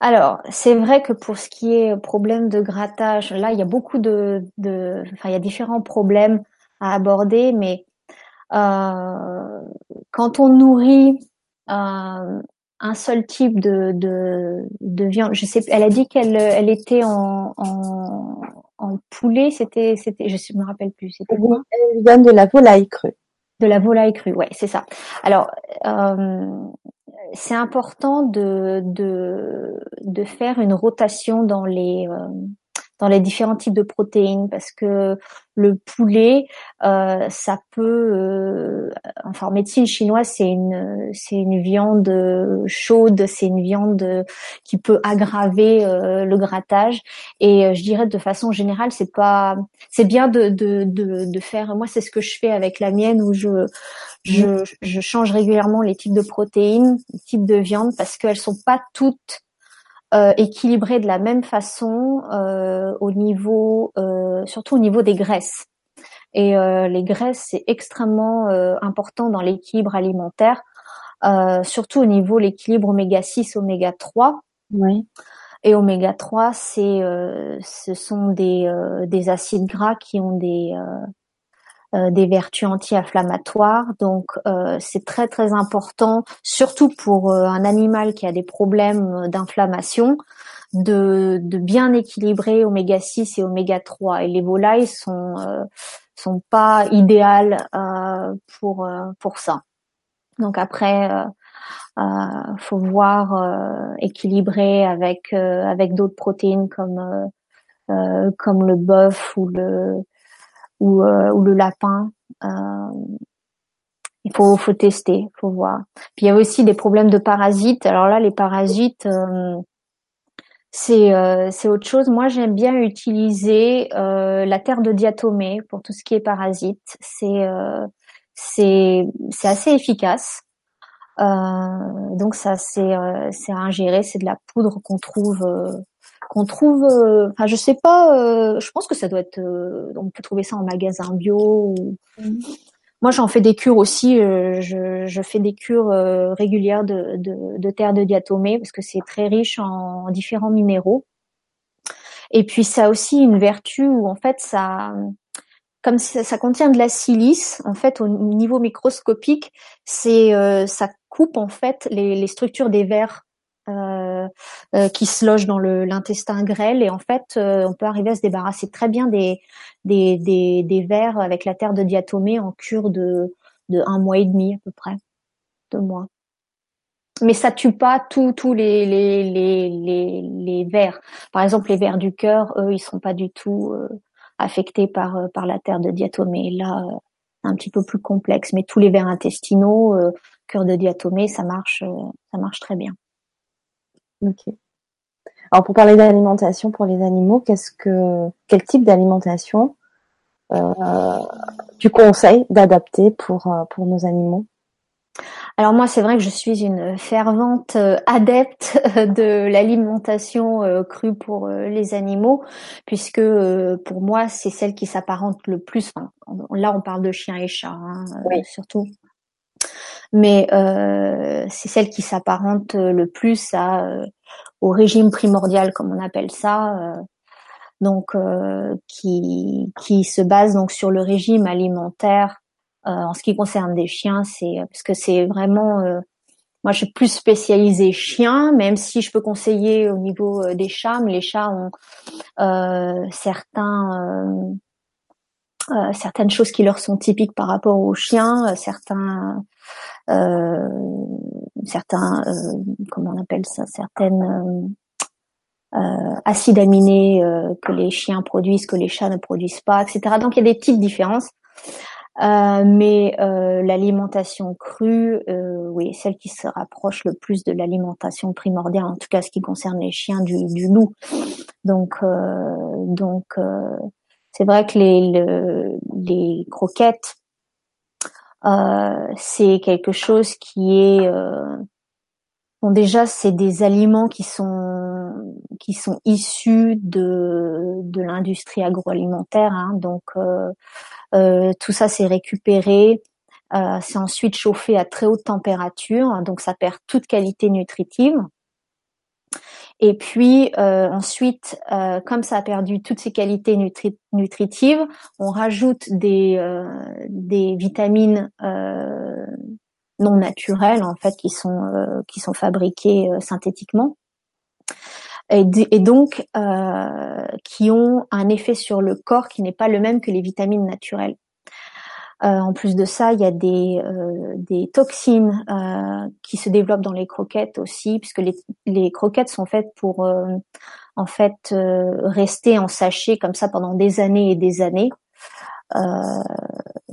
alors, c'est vrai que pour ce qui est problème de grattage, là, il y a beaucoup de, de enfin, il y a différents problèmes à aborder, mais euh, quand on nourrit euh, un seul type de, de, de, viande, je sais, elle a dit qu'elle elle était en, en, en poulet, c'était, c'était, je me rappelle plus, c'était quoi? Elle vient de la volaille crue. De la volaille crue, ouais, c'est ça. Alors, euh, c'est important de, de, de faire une rotation dans les euh, dans les différents types de protéines parce que le poulet, euh, ça peut, euh, enfin en médecine chinoise, c'est une c'est une viande chaude, c'est une viande qui peut aggraver euh, le grattage. Et euh, je dirais de façon générale, c'est pas, c'est bien de, de de de faire. Moi, c'est ce que je fais avec la mienne où je je, je change régulièrement les types de protéines, les types de viande parce qu'elles sont pas toutes euh, équilibré de la même façon euh, au niveau, euh, surtout au niveau des graisses. Et euh, les graisses, c'est extrêmement euh, important dans l'équilibre alimentaire, euh, surtout au niveau l'équilibre oméga 6, oméga 3. Oui. Et oméga 3, c'est, ce sont des, des acides gras qui ont des euh, des vertus anti-inflammatoires. Donc euh, c'est très très important, surtout pour euh, un animal qui a des problèmes d'inflammation, de, de, bien équilibrer oméga 6 et oméga 3. Et les volailles sont sont pas idéales pour pour ça. Donc après, euh, faut voir équilibrer avec avec d'autres protéines comme comme le bœuf ou le ou, euh, ou le lapin. Euh, il faut, faut tester, faut voir. Puis il y a aussi des problèmes de parasites. Alors là, les parasites, euh, c'est c'est autre chose. Moi, j'aime bien utiliser la terre de diatomée pour tout ce qui est parasites. C'est c'est c'est assez efficace. donc ça c'est c'est à ingérer. C'est de la poudre qu'on trouve qu'on trouve, euh, enfin je sais pas, euh, je pense que ça doit être, euh, on peut trouver ça en magasin bio. Mhm. Moi j'en fais des cures aussi, je, je, fais des cures régulières de, de, de, terre de diatomée parce que c'est très riche en, différents minéraux. Et puis ça a aussi une vertu où en fait ça, comme ça, ça contient de la silice, en fait au niveau microscopique, c'est ça coupe en fait les, les structures des vers euh, euh, qui se loge dans l'intestin grêle. Et en fait euh, on peut arriver à se débarrasser très bien des des, vers avec la terre de diatomée en cure de un mois et demi à peu près deux mois. Mais ça tue pas tous les les, les les les vers. Par exemple les vers du cœur eux ils sont pas du tout affectés par par la terre de diatomée. Là c'est un petit peu plus complexe. Mais tous les vers intestinaux cœur de diatomée ça marche ça marche très bien Ok. Alors pour parler d'alimentation pour les animaux, qu'est-ce que quel type d'alimentation euh, tu conseilles d'adapter pour euh, pour nos animaux? Alors moi, c'est vrai que je suis une fervente euh, adepte de l'alimentation crue pour les animaux, puisque pour moi, c'est celle qui s'apparente le plus. là, on parle de chiens et chats, hein, surtout mais euh, c'est celle qui s'apparente le plus à euh, au régime primordial comme on appelle ça euh, donc qui qui se base donc sur le régime alimentaire. En ce qui concerne des chiens c'est parce que c'est vraiment moi je suis plus spécialisée chien même si je peux conseiller au niveau des chats mais les chats ont certains certaines choses qui leur sont typiques par rapport aux chiens, euh, certains, euh, comment on appelle ça, certaines euh, acides aminés que les chiens produisent, que les chats ne produisent pas, etc. Donc il y a des petites différences. Euh, mais euh, l'alimentation crue, euh, oui, celle qui se rapproche le plus de l'alimentation primordiale, en tout cas ce qui concerne les chiens du, loup. Donc, donc c'est vrai que les, croquettes euh, c'est quelque chose qui est euh, bon déjà c'est des aliments qui sont qui sont issus de de l'industrie agroalimentaire hein, donc euh, tout ça c'est récupéré c'est ensuite chauffé à très haute température, donc ça perd toute qualité nutritive. Et puis ensuite, comme ça a perdu toutes ses qualités nutritives, on rajoute des, des vitamines non naturelles en fait qui sont qui sont fabriquées synthétiquement et, donc euh, qui ont un effet sur le corps qui n'est pas le même que les vitamines naturelles. Euh, en plus de ça, il y a des, euh, des toxines euh, qui se développent dans les croquettes aussi, puisque les, les croquettes sont faites pour euh, en fait euh, rester en sachet comme ça pendant des années et des années.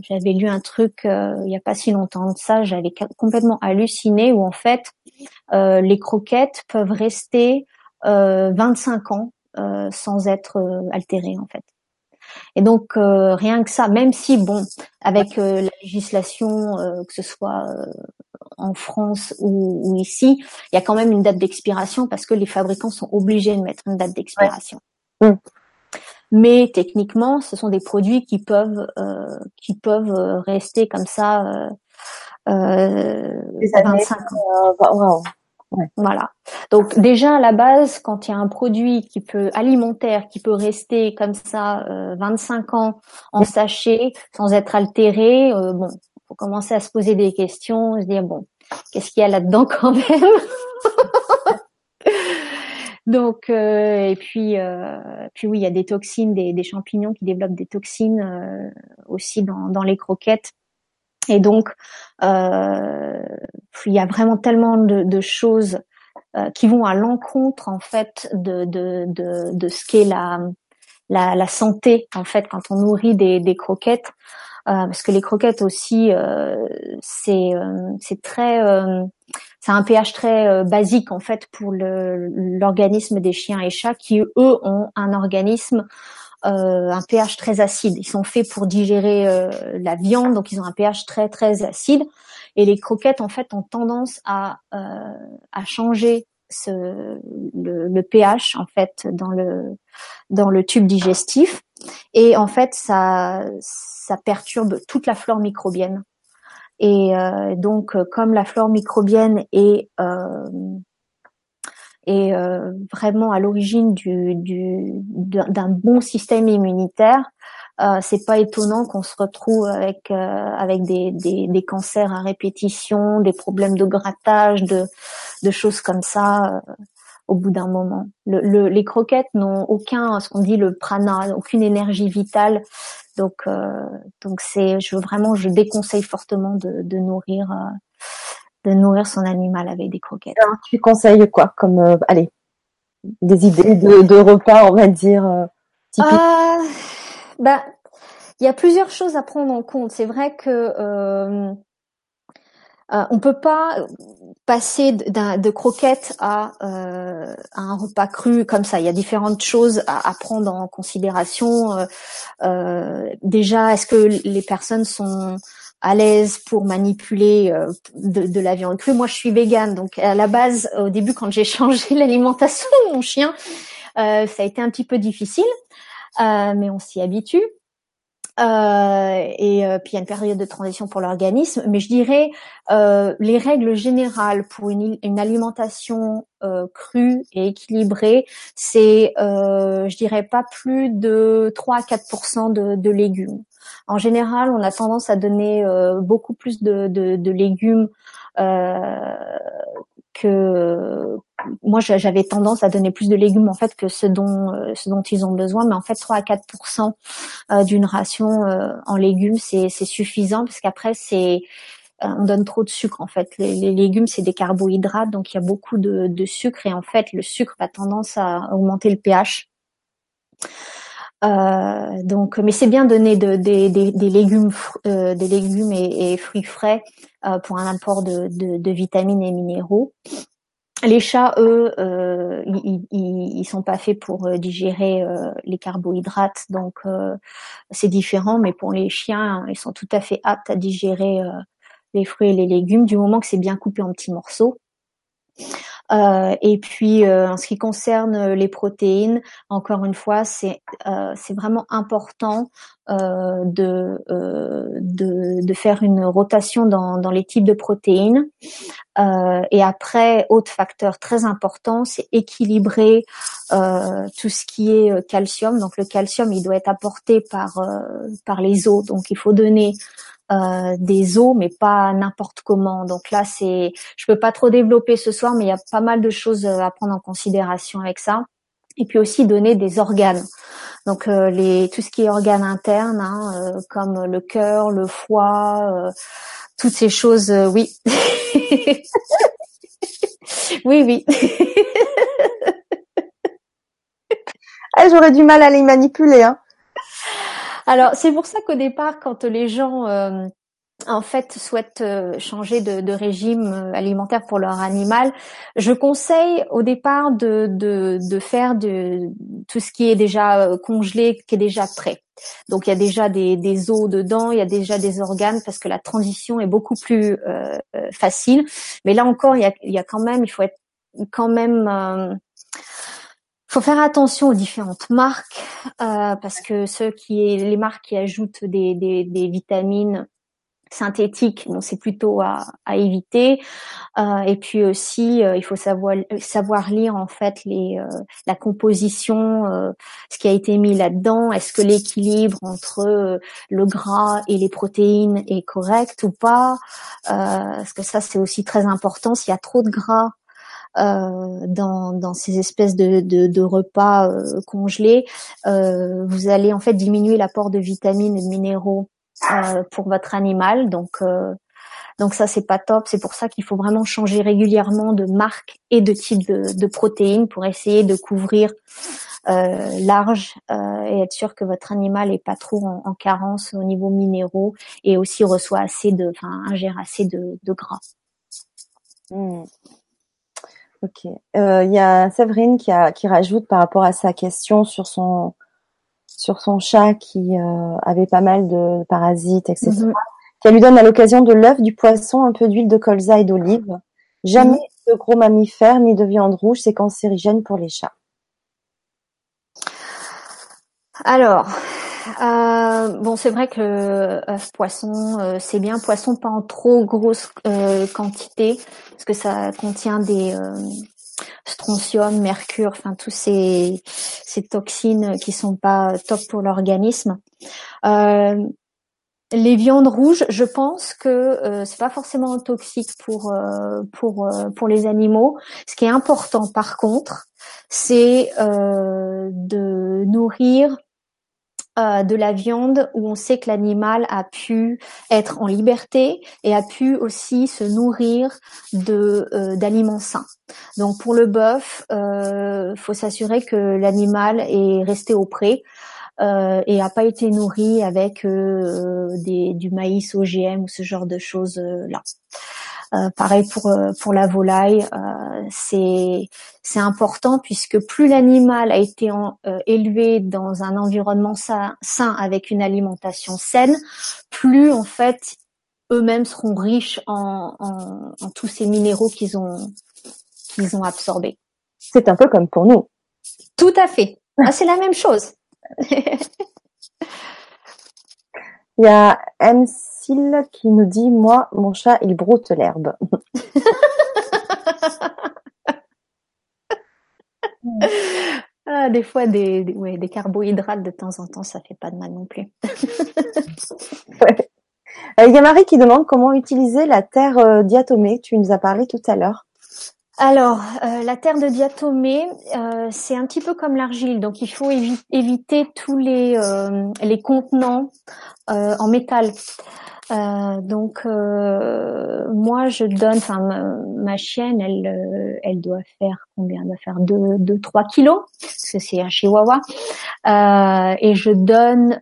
j'avais lu un truc il n'y a pas si longtemps de ça, j'avais complètement halluciné où en fait les croquettes peuvent rester 25 ans sans être altérées en fait. Et donc euh, rien que ça, même si bon, avec euh, la législation, euh, que ce soit en France ou, ici, il y a quand même une date d'expiration parce que les fabricants sont obligés de mettre une date d'expiration. Mm. Mais techniquement, ce sont des produits qui peuvent qui peuvent rester comme ça euh, 25 ans. Voilà. Donc déjà à la base, quand il y a un produit qui peut alimentaire qui peut rester comme ça euh, 25 ans en sachet sans être altéré, euh, bon, faut commencer à se poser des questions, se dire bon, qu'est-ce qu'il y a là-dedans [laughs] quand même? Donc euh, et puis euh, puis oui, il y a des toxines, des, des champignons qui développent des toxines euh, aussi dans, dans les croquettes et donc, euh, il y a vraiment tellement de, de choses euh, qui vont à l'encontre en fait de, de, de, de ce qu'est la, la, la, santé en fait quand on nourrit des, des croquettes. Euh, parce que les croquettes aussi, euh, c'est euh, c'est très, c'est un pH très basique en fait pour l'organisme des chiens et chats qui eux ont un organisme euh, un pH très acide. Ils sont faits pour digérer euh, la viande, donc ils ont un pH très très acide. Et les croquettes en fait ont tendance à euh, à changer ce, le, le, pH en fait dans le dans le tube digestif et en fait ça ça perturbe toute la flore microbienne. Et euh, donc comme la flore microbienne est euh, et euh, vraiment à l'origine du, du, d'un bon système immunitaire, euh, c'est pas étonnant qu'on se retrouve avec euh, avec des, des, des, cancers à répétition, des problèmes de grattage, de, de choses comme ça euh, au bout d'un moment. Le, le, les croquettes n'ont aucun, ce qu'on dit le prana, aucune énergie vitale. Donc euh, donc c'est, je vraiment, je déconseille fortement de, de nourrir de nourrir son animal avec des croquettes. Alors, tu conseilles quoi comme euh, allez des idées de, repas, on va dire euh, ah, bah, il y a plusieurs choses à prendre en compte. C'est vrai que euh, euh, on peut pas passer de croquettes à, euh, à, un repas cru comme ça. Il y a différentes choses à, à prendre en considération. Euh, déjà, est-ce que les personnes sont à l'aise pour manipuler euh, de, de, la viande crue. Moi, je suis végane, donc à la base, au début, quand j'ai [laughs] changé l'alimentation de mon chien, euh, ça a été un petit peu difficile, euh, mais on s'y habitue. Euh, et euh, puis il y a une période de transition pour l'organisme, mais je dirais euh, les règles générales pour une, une alimentation crue et équilibrée, c'est je dirais pas plus de 3 à 4 de, de légumes. En général, on a tendance à donner euh, beaucoup plus de, de, de légumes euh, que moi j'avais tendance à donner plus de légumes en fait que ce dont euh, ce dont ils ont besoin. Mais en fait 3 à 4% d'une ration en légumes c'est suffisant parce qu'après c'est on donne trop de sucre en fait. Les, les légumes c'est des carbohydrates donc il y a beaucoup de, de sucre et en fait le sucre a tendance à augmenter le pH. Euh, donc, mais c'est bien donner de, des légumes, euh, des légumes et, fruits frais euh, pour un apport de, vitamines et minéraux. Les chats, eux, ils, ils, sont pas faits pour digérer les carbohydrates, donc c'est différent. Mais pour les chiens, ils sont tout à fait aptes à digérer les fruits et les légumes du moment que c'est bien coupé en petits morceaux. Euh, et puis en ce qui concerne les protéines, encore une fois, c'est c'est vraiment important de, de, de faire une rotation dans, dans les types de protéines. et après, autre facteur très important, c'est équilibrer tout ce qui est calcium. Donc le calcium, il doit être apporté par par les os. Donc il faut donner euh, des os, mais pas n'importe comment. Donc là, c'est, je peux pas trop développer ce soir, mais il y a pas mal de choses euh, à prendre en considération avec ça. Et puis aussi donner des organes. Donc euh, les, tout ce qui est organes internes, hein, comme le cœur, le foie, toutes ces choses, oui. [laughs] oui, oui. ah, J'aurais du mal à les manipuler. Hein. Alors c'est pour ça qu'au départ, quand les gens euh, en fait souhaitent euh, changer de, régime euh, alimentaire pour leur animal, je conseille au départ de, de, faire de tout ce qui est déjà congelé, qui est déjà prêt. Donc il y a déjà des, des os dedans, il y a déjà des organes parce que la transition est beaucoup plus facile. Mais là encore, il y a, il y a quand même, il faut être quand même faut faire attention aux différentes marques euh, parce que ceux qui les marques qui ajoutent des, des, des vitamines synthétiques, bon, c'est plutôt à, à éviter. Euh, et puis aussi, euh, il faut savoir savoir lire en fait les euh, la composition, euh, ce qui a été mis là-dedans. Est-ce que l'équilibre entre le gras et les protéines est correct ou pas? Parce que ça, c'est aussi très important. S'il y a trop de gras euh, dans, dans, ces espèces de, de, de repas euh, congelés, euh, vous allez en fait diminuer l'apport de vitamines et de minéraux pour votre animal. Donc donc ça c'est pas top. C'est pour ça qu'il faut vraiment changer régulièrement de marque et de type de, de protéines pour essayer de couvrir euh, large euh, et être sûr que votre animal est pas trop en, carence au niveau minéraux et aussi reçoit assez de, enfin ingère assez de, de gras. Mmh. Ok. Euh, il y a Séverine qui, a, qui rajoute par rapport à sa question sur son sur son chat qui euh, avait pas mal de parasites, etc. Mhm. Qu'elle lui donne à l'occasion de l'œuf, du poisson, un peu d'huile de colza et d'olive. Jamais mhm. de gros mammifères ni de viande rouge, c'est cancérigène pour les chats. Alors, euh, bon, c'est vrai que œuf poisson, euh, c'est bien. Poisson pas en trop grosse euh, quantité, parce que ça contient des euh, strontium, mercure, enfin tous ces, ces toxines qui sont pas top pour l'organisme. les viandes rouges, je pense que c'est pas forcément toxique pour pour pour les animaux. Ce qui est important, par contre, c'est de nourrir euh, de la viande où on sait que l'animal a pu être en liberté et a pu aussi se nourrir de euh, d'aliments sains. Donc pour le bœuf, euh, faut s'assurer que l'animal est resté au pré. Euh, et a pas été nourri avec des, du maïs OGM ou ce genre de choses là. Euh, pareil pour euh, pour la volaille, euh, c'est c'est important puisque plus l'animal a été élevé dans un environnement sain, avec une alimentation saine, plus en fait eux-mêmes seront riches en, en, tous ces minéraux qu'ils ont qu'ils ont absorbés. C'est un peu comme pour nous. Tout à fait. Ah, c'est la même chose. [laughs] Il y a MC qui nous dit Moi, mon chat, il broute l'herbe. [laughs] ah, des fois, des, des, carbohydrates de temps en temps, ça fait pas de mal non plus. [laughs] Euh, il y a Marie qui demande comment utiliser la terre euh, diatomée. Tu nous as parlé tout à l'heure. Alors, euh, la terre de diatomée, c'est un petit peu comme l'argile, donc il faut éviter tous les, les contenants en métal. Euh, donc euh, moi je donne, enfin ma, chienne, elle, euh, elle doit faire combien? Elle doit faire 2 deux, 3 kilos parce que c'est un chihuahua. et je donne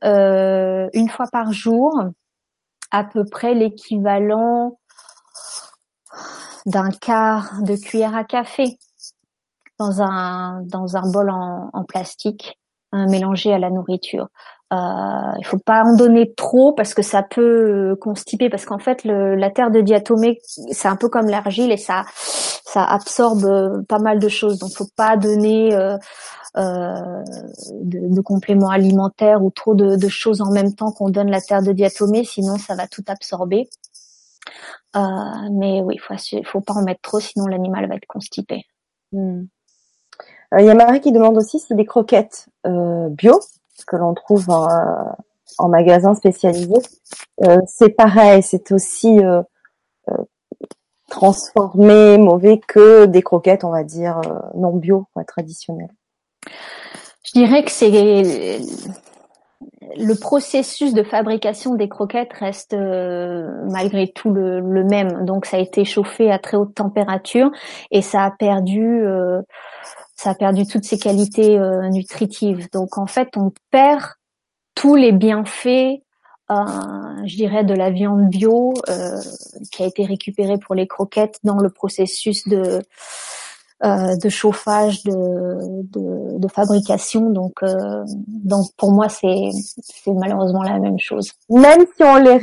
une fois par jour à peu près l'équivalent d'un quart de cuillère à café dans un dans un bol en, en plastique mélangé à la nourriture. Euh, il faut pas en donner trop parce que ça peut constiper parce qu'en fait le, la terre de diatomée c'est un peu comme l'argile et ça ça absorbe pas mal de choses. Donc faut pas donner euh, euh, de, de, compléments alimentaires ou trop de, de choses en même temps qu'on donne la terre de diatomée. Sinon ça va tout absorber. Euh, mais oui faut faut pas en mettre trop sinon l'animal va être constipé. Hmm. euh, il y a Marie qui demande aussi si des croquettes bio que l'on trouve en, en, magasin spécialisé, euh, c'est pareil, c'est aussi euh, euh, transformé, mauvais que des croquettes, on va dire, non bio, traditionnelles. Je dirais que c'est le processus de fabrication des croquettes reste malgré tout le, même. Donc ça a été chauffé à très haute température et ça a perdu ça a perdu toutes ses qualités euh, nutritives. Donc en fait, on perd tous les bienfaits, euh, je dirais, de la viande bio euh, qui a été récupérée pour les croquettes dans le processus de chauffage, de, fabrication. Donc, donc pour moi, c'est malheureusement la même chose. Même si on les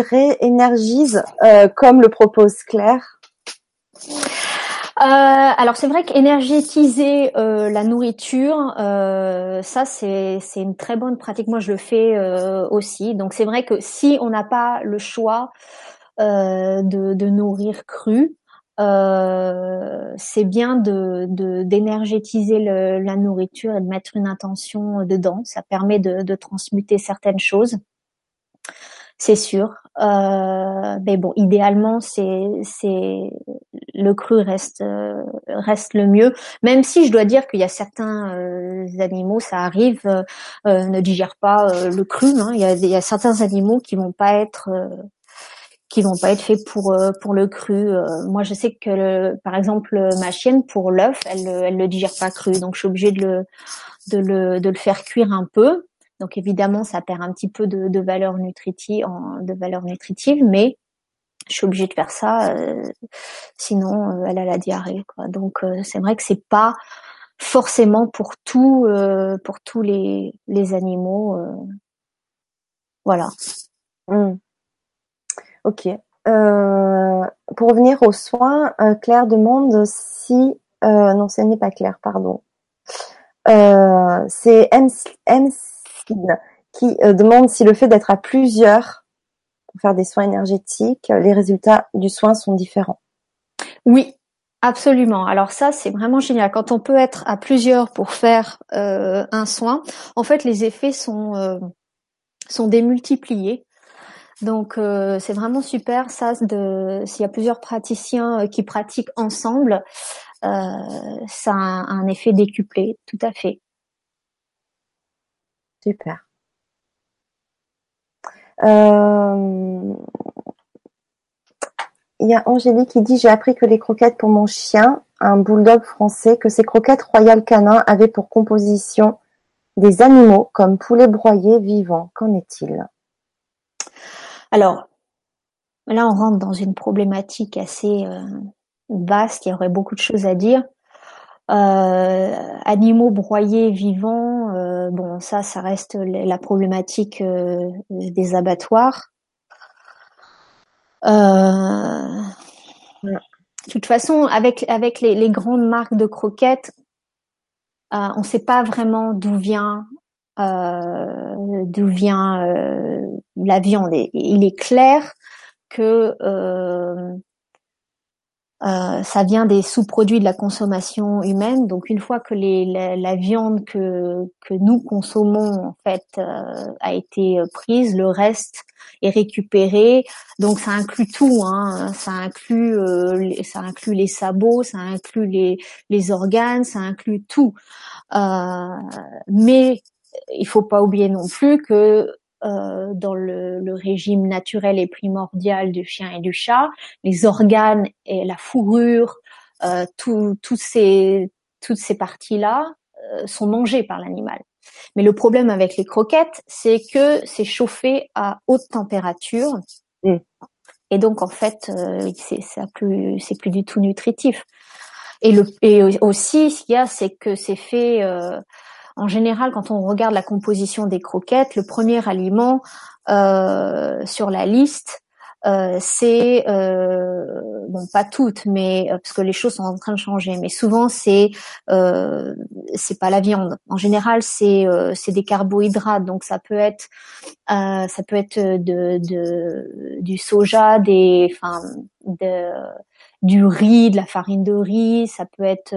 réénergise, comme le propose Claire. Euh, alors c'est vrai qu'énergétiser euh, la nourriture, euh, ça c'est c'est une très bonne pratique. Moi je le fais euh, aussi. Donc c'est vrai que si on n'a pas le choix euh, de, de nourrir cru, c'est bien de d'énergétiser la nourriture et de mettre une intention dedans. Ça permet de, de transmuter certaines choses c'est sûr. Euh, mais bon, idéalement, c'est c'est le cru reste euh, reste le mieux. Même si je dois dire qu'il y a certains euh, animaux, ça arrive, ne digèrent pas le cru. Hein. Il, y a, il y a certains animaux qui vont pas être qui vont pas être faits pour pour le cru. moi, je sais que le, par exemple ma chienne pour l'œuf, elle elle le digère pas cru, donc je suis obligée de le de le de le faire cuire un peu donc évidemment, ça perd un petit peu de, valeur nutritive, nutritive, mais je suis obligée de faire ça, euh, sinon euh, elle a la diarrhée. Donc euh, c'est vrai que c'est pas forcément pour tous les, animaux. voilà. Hmm. Ok. pour revenir aux soins, Claire demande si non, ce n'est pas Claire, pardon. c'est MC qui euh, demande si le fait d'être à plusieurs pour faire des soins énergétiques, les résultats du soin sont différents. Oui, Absolument. Alors ça, c'est vraiment génial. Quand on peut être à plusieurs pour faire euh, un soin, en fait, les effets sont euh, sont démultipliés. Donc c'est vraiment super ça. De s'il y a plusieurs praticiens qui pratiquent ensemble, ça a un effet décuplé. Tout à fait. Super. Euh, il y a Angélique qui dit j'ai appris que les croquettes pour mon chien, un bulldog français, que ces croquettes royales canin avaient pour composition des animaux comme poulet broyé vivant. Qu'en est-il? Alors là, on rentre dans une problématique assez euh, vaste. Il y aurait beaucoup de choses à dire. Euh, animaux broyés vivants, euh, bon ça, ça reste la problématique euh, des abattoirs. de toute façon, avec les, grandes marques de croquettes, on ne sait pas vraiment d'où vient la viande. Il est clair que euh, ça vient des sous-produits de la consommation humaine. Donc une fois que les, la, viande que, que nous consommons en fait euh, a été euh, prise, le reste est récupéré. Donc ça inclut tout, hein. ça inclut ça inclut les sabots, ça inclut les, les organes, ça inclut tout. mais il faut pas oublier non plus que euh, dans le, le, régime naturel et primordial du chien et du chat, les organes et la fourrure, euh, tout, ces, toutes ces parties-là euh, sont mangées par l'animal. Mais le problème avec les croquettes, c'est que c'est chauffé à haute température. Mm. Et donc en fait, euh, c'est plus, c'est plus du tout nutritif. Et, le, et aussi, ce qu'il y a, c'est que c'est fait en général, quand on regarde la composition des croquettes, le premier aliment sur la liste, euh, c'est euh, bon pas toutes, mais euh, parce que les choses sont en train de changer, mais souvent c'est euh, c'est pas la viande. En général, c'est c'est des carbohydrates, donc ça peut être ça peut être de, de du soja, des enfin de du riz, de la farine de riz, ça peut être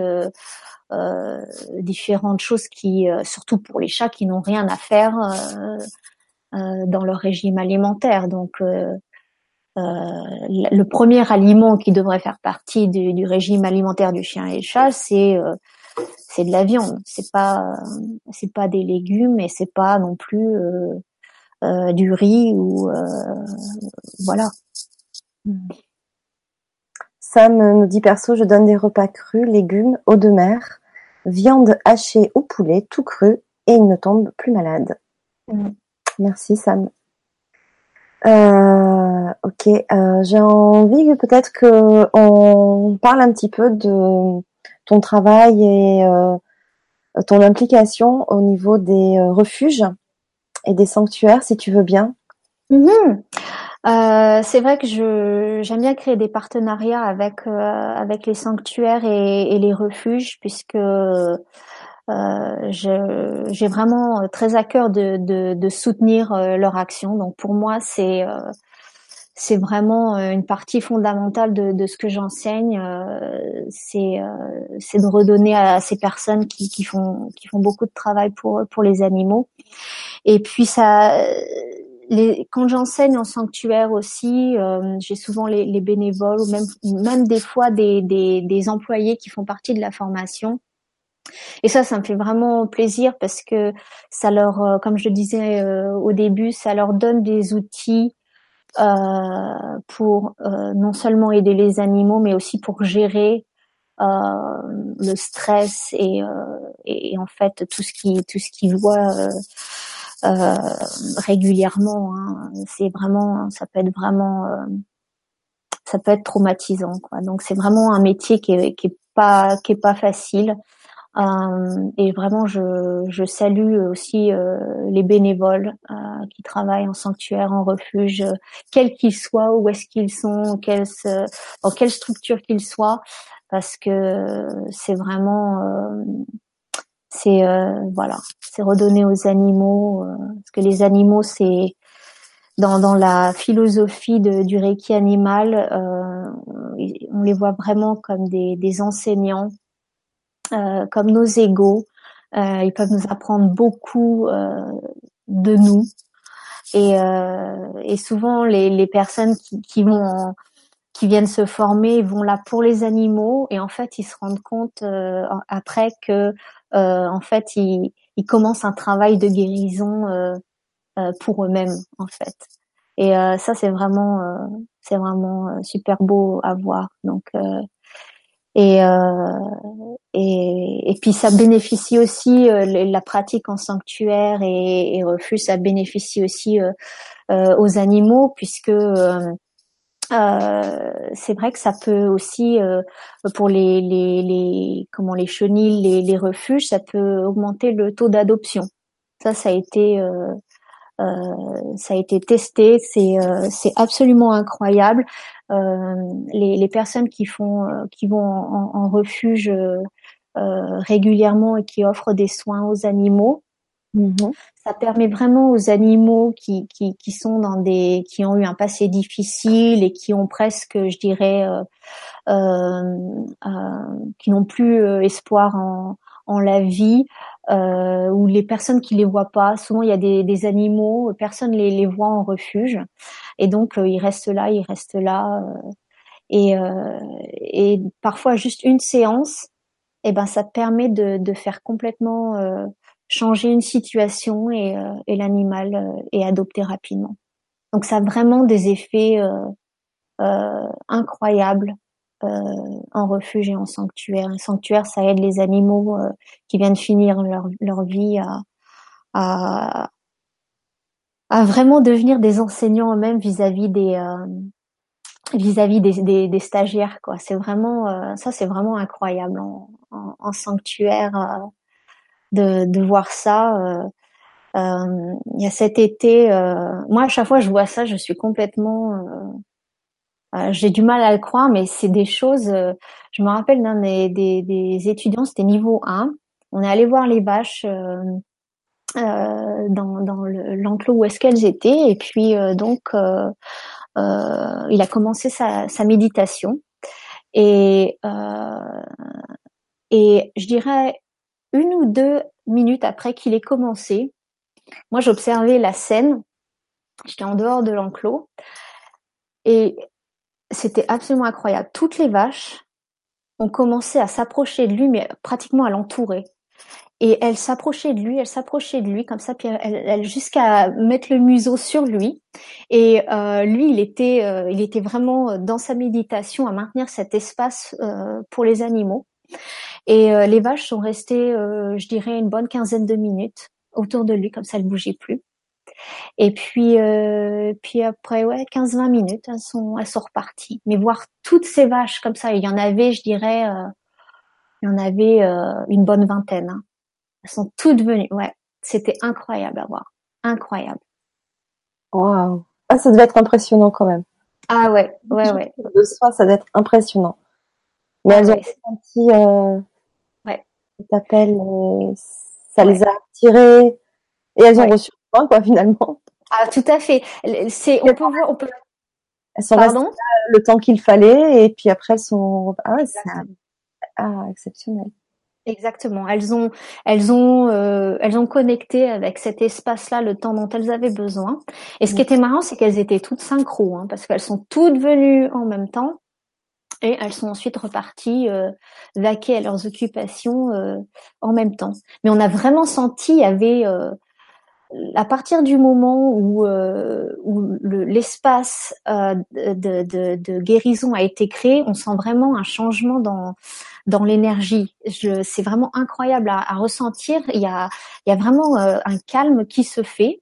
euh, différentes choses qui, surtout pour les chats qui n'ont rien à faire euh, dans leur régime alimentaire. Donc, euh, le premier aliment qui devrait faire partie du, régime alimentaire du chien et chat, c'est euh, c'est de la viande. C'est pas c'est pas des légumes et c'est pas non plus euh, du riz ou voilà. Sam nous dit perso, je donne des repas crus, légumes, eau de mer, viande hachée au poulet, tout cru, et il ne tombe plus malade. Mm. Merci Sam. Euh, ok, euh, j'ai envie peut-être que on parle un petit peu de ton travail et euh, ton implication au niveau des refuges et des sanctuaires, si tu veux bien. Mm-hmm. Euh, c'est vrai que je j'aime bien créer des partenariats avec avec les sanctuaires et, et les refuges puisque euh, j'ai vraiment euh, très à cœur de, de, de soutenir euh, leur action. Donc pour moi, c'est c'est vraiment une partie fondamentale de, de ce que j'enseigne. c'est c'est de redonner à ces personnes qui, qui font qui font beaucoup de travail pour pour les animaux. Et puis ça. Les, quand j'enseigne en sanctuaire aussi, j'ai souvent les, les, bénévoles ou même même des fois des, des, des employés qui font partie de la formation. Et ça, ça me fait vraiment plaisir parce que ça leur, euh, comme je le disais euh, au début, ça leur donne des outils euh, pour non seulement aider les animaux, mais aussi pour gérer le stress et, et, en fait tout ce qui tout ce qu'ils voient régulièrement. Hein. C'est vraiment, ça peut être vraiment, ça peut être traumatisant. Quoi. Donc c'est vraiment un métier qui est, qui est pas qui est pas facile. Euh, et vraiment, je, je salue aussi euh, les bénévoles euh, qui travaillent en sanctuaire, en refuge, quels qu'ils soient, où est-ce qu'ils sont, quelle, dans quelle structure qu'ils soient, parce que c'est vraiment, c'est voilà, c'est redonner aux animaux, parce que les animaux, c'est dans, dans la philosophie de, du Reiki animal, on les voit vraiment comme des, des enseignants euh, comme nos égaux. Euh, ils peuvent nous apprendre beaucoup euh, de nous. Et, et souvent, les, les personnes qui, qui vont qui viennent se former vont là pour les animaux et en fait ils se rendent compte après que en fait ils, ils, commencent un travail de guérison euh, pour eux-mêmes en fait. Et ça c'est vraiment c'est vraiment super beau à voir. Donc et, euh, et, et puis ça bénéficie aussi euh, la pratique en sanctuaire et, et refuge, ça bénéficie aussi euh, euh aux animaux puisque euh, c'est vrai que ça peut aussi pour les, les, les comment les chenilles, les, les refuges, ça peut augmenter le taux d'adoption. Ça, ça a été euh, ça a été testé, c'est euh, c'est absolument incroyable. Euh, les, les, personnes qui font qui vont en, en refuge régulièrement et qui offrent des soins aux animaux, mm-hmm. Ça permet vraiment aux animaux qui, qui, qui, sont dans des qui ont eu un passé difficile et qui ont presque, je dirais, euh, euh, qui n'ont plus espoir en, en la vie, euh, ou les personnes qui les voient pas. Souvent, il y a des, des animaux, personne les, les voit en refuge, et donc euh, ils restent là, ils restent là, euh, et, euh, et parfois juste une séance, et eh ben ça permet de, de faire complètement euh, changer une situation et, et l'animal est adopté rapidement. Donc ça a vraiment des effets incroyables euh, en refuge et en sanctuaire. Un sanctuaire, ça aide les animaux euh, qui viennent finir leur, leur vie à, à, à, vraiment devenir des enseignants eux-mêmes vis-à-vis des euh, vis-à-vis des, des, des, stagiaires. quoi. C'est vraiment ça, c'est vraiment incroyable en, en, en sanctuaire. De, de voir ça. Euh, il y a cet été, moi à chaque fois je vois ça, je suis complètement j'ai du mal à le croire, mais c'est des choses. je me rappelle d'un des, des, des, étudiants, c'était niveau 1. On est allé voir les vaches euh, dans, dans l'enclos où est-ce qu'elles étaient. Et puis euh, donc, euh, il a commencé sa, sa méditation. Et, et je dirais une ou deux minutes après qu'il ait commencé, moi j'observais la scène. J'étais en dehors de l'enclos et c'était absolument incroyable. Toutes les vaches ont commencé à s'approcher de lui, mais pratiquement à l'entourer et elle s'approchait de lui, elle s'approchait de lui comme ça, puis jusqu'à mettre le museau sur lui. Et euh, lui, il était, euh, il était vraiment dans sa méditation à maintenir cet espace euh, pour les animaux. Et euh, les vaches sont restées, euh, je dirais, une bonne quinzaine de minutes autour de lui, comme ça, elles bougeaient plus. Et puis, puis après, ouais, 15-20 minutes, elles sont, elles sont reparties. Mais voir toutes ces vaches comme ça, il y en avait, je dirais, il y en avait une bonne vingtaine. Hein. Elles sont toutes venues. Ouais, c'était incroyable à voir. Incroyable. Waouh. Ah, ça devait être impressionnant quand même. Ah ouais, ouais, ouais. De soi, ça devait être impressionnant. Mais elles ont senti, euh. T'appelles, euh, ça les a attirées et elles ont reçu le quoi finalement. Ah tout à fait. C'est, on peut voir, on peut. Elles sont restées le temps qu'il fallait et puis après elles sont, ah c'est ah, exceptionnel. Exactement. Elles ont, elles ont, euh, elles ont connecté avec cet espace-là le temps dont elles avaient besoin. Et ce qui était marrant, c'est qu'elles étaient toutes synchro, hein, parce qu'elles sont toutes venues en même temps et elles sont ensuite reparties euh, vaquer à leurs occupations euh, en même temps. Mais on a vraiment senti, il y avait euh, à partir du moment où, euh, où l'espace euh, de, de, de, guérison a été créé, on sent vraiment un changement dans dans l'énergie. C'est vraiment incroyable à, à, ressentir. Il y a, il y a vraiment euh, un calme qui se fait.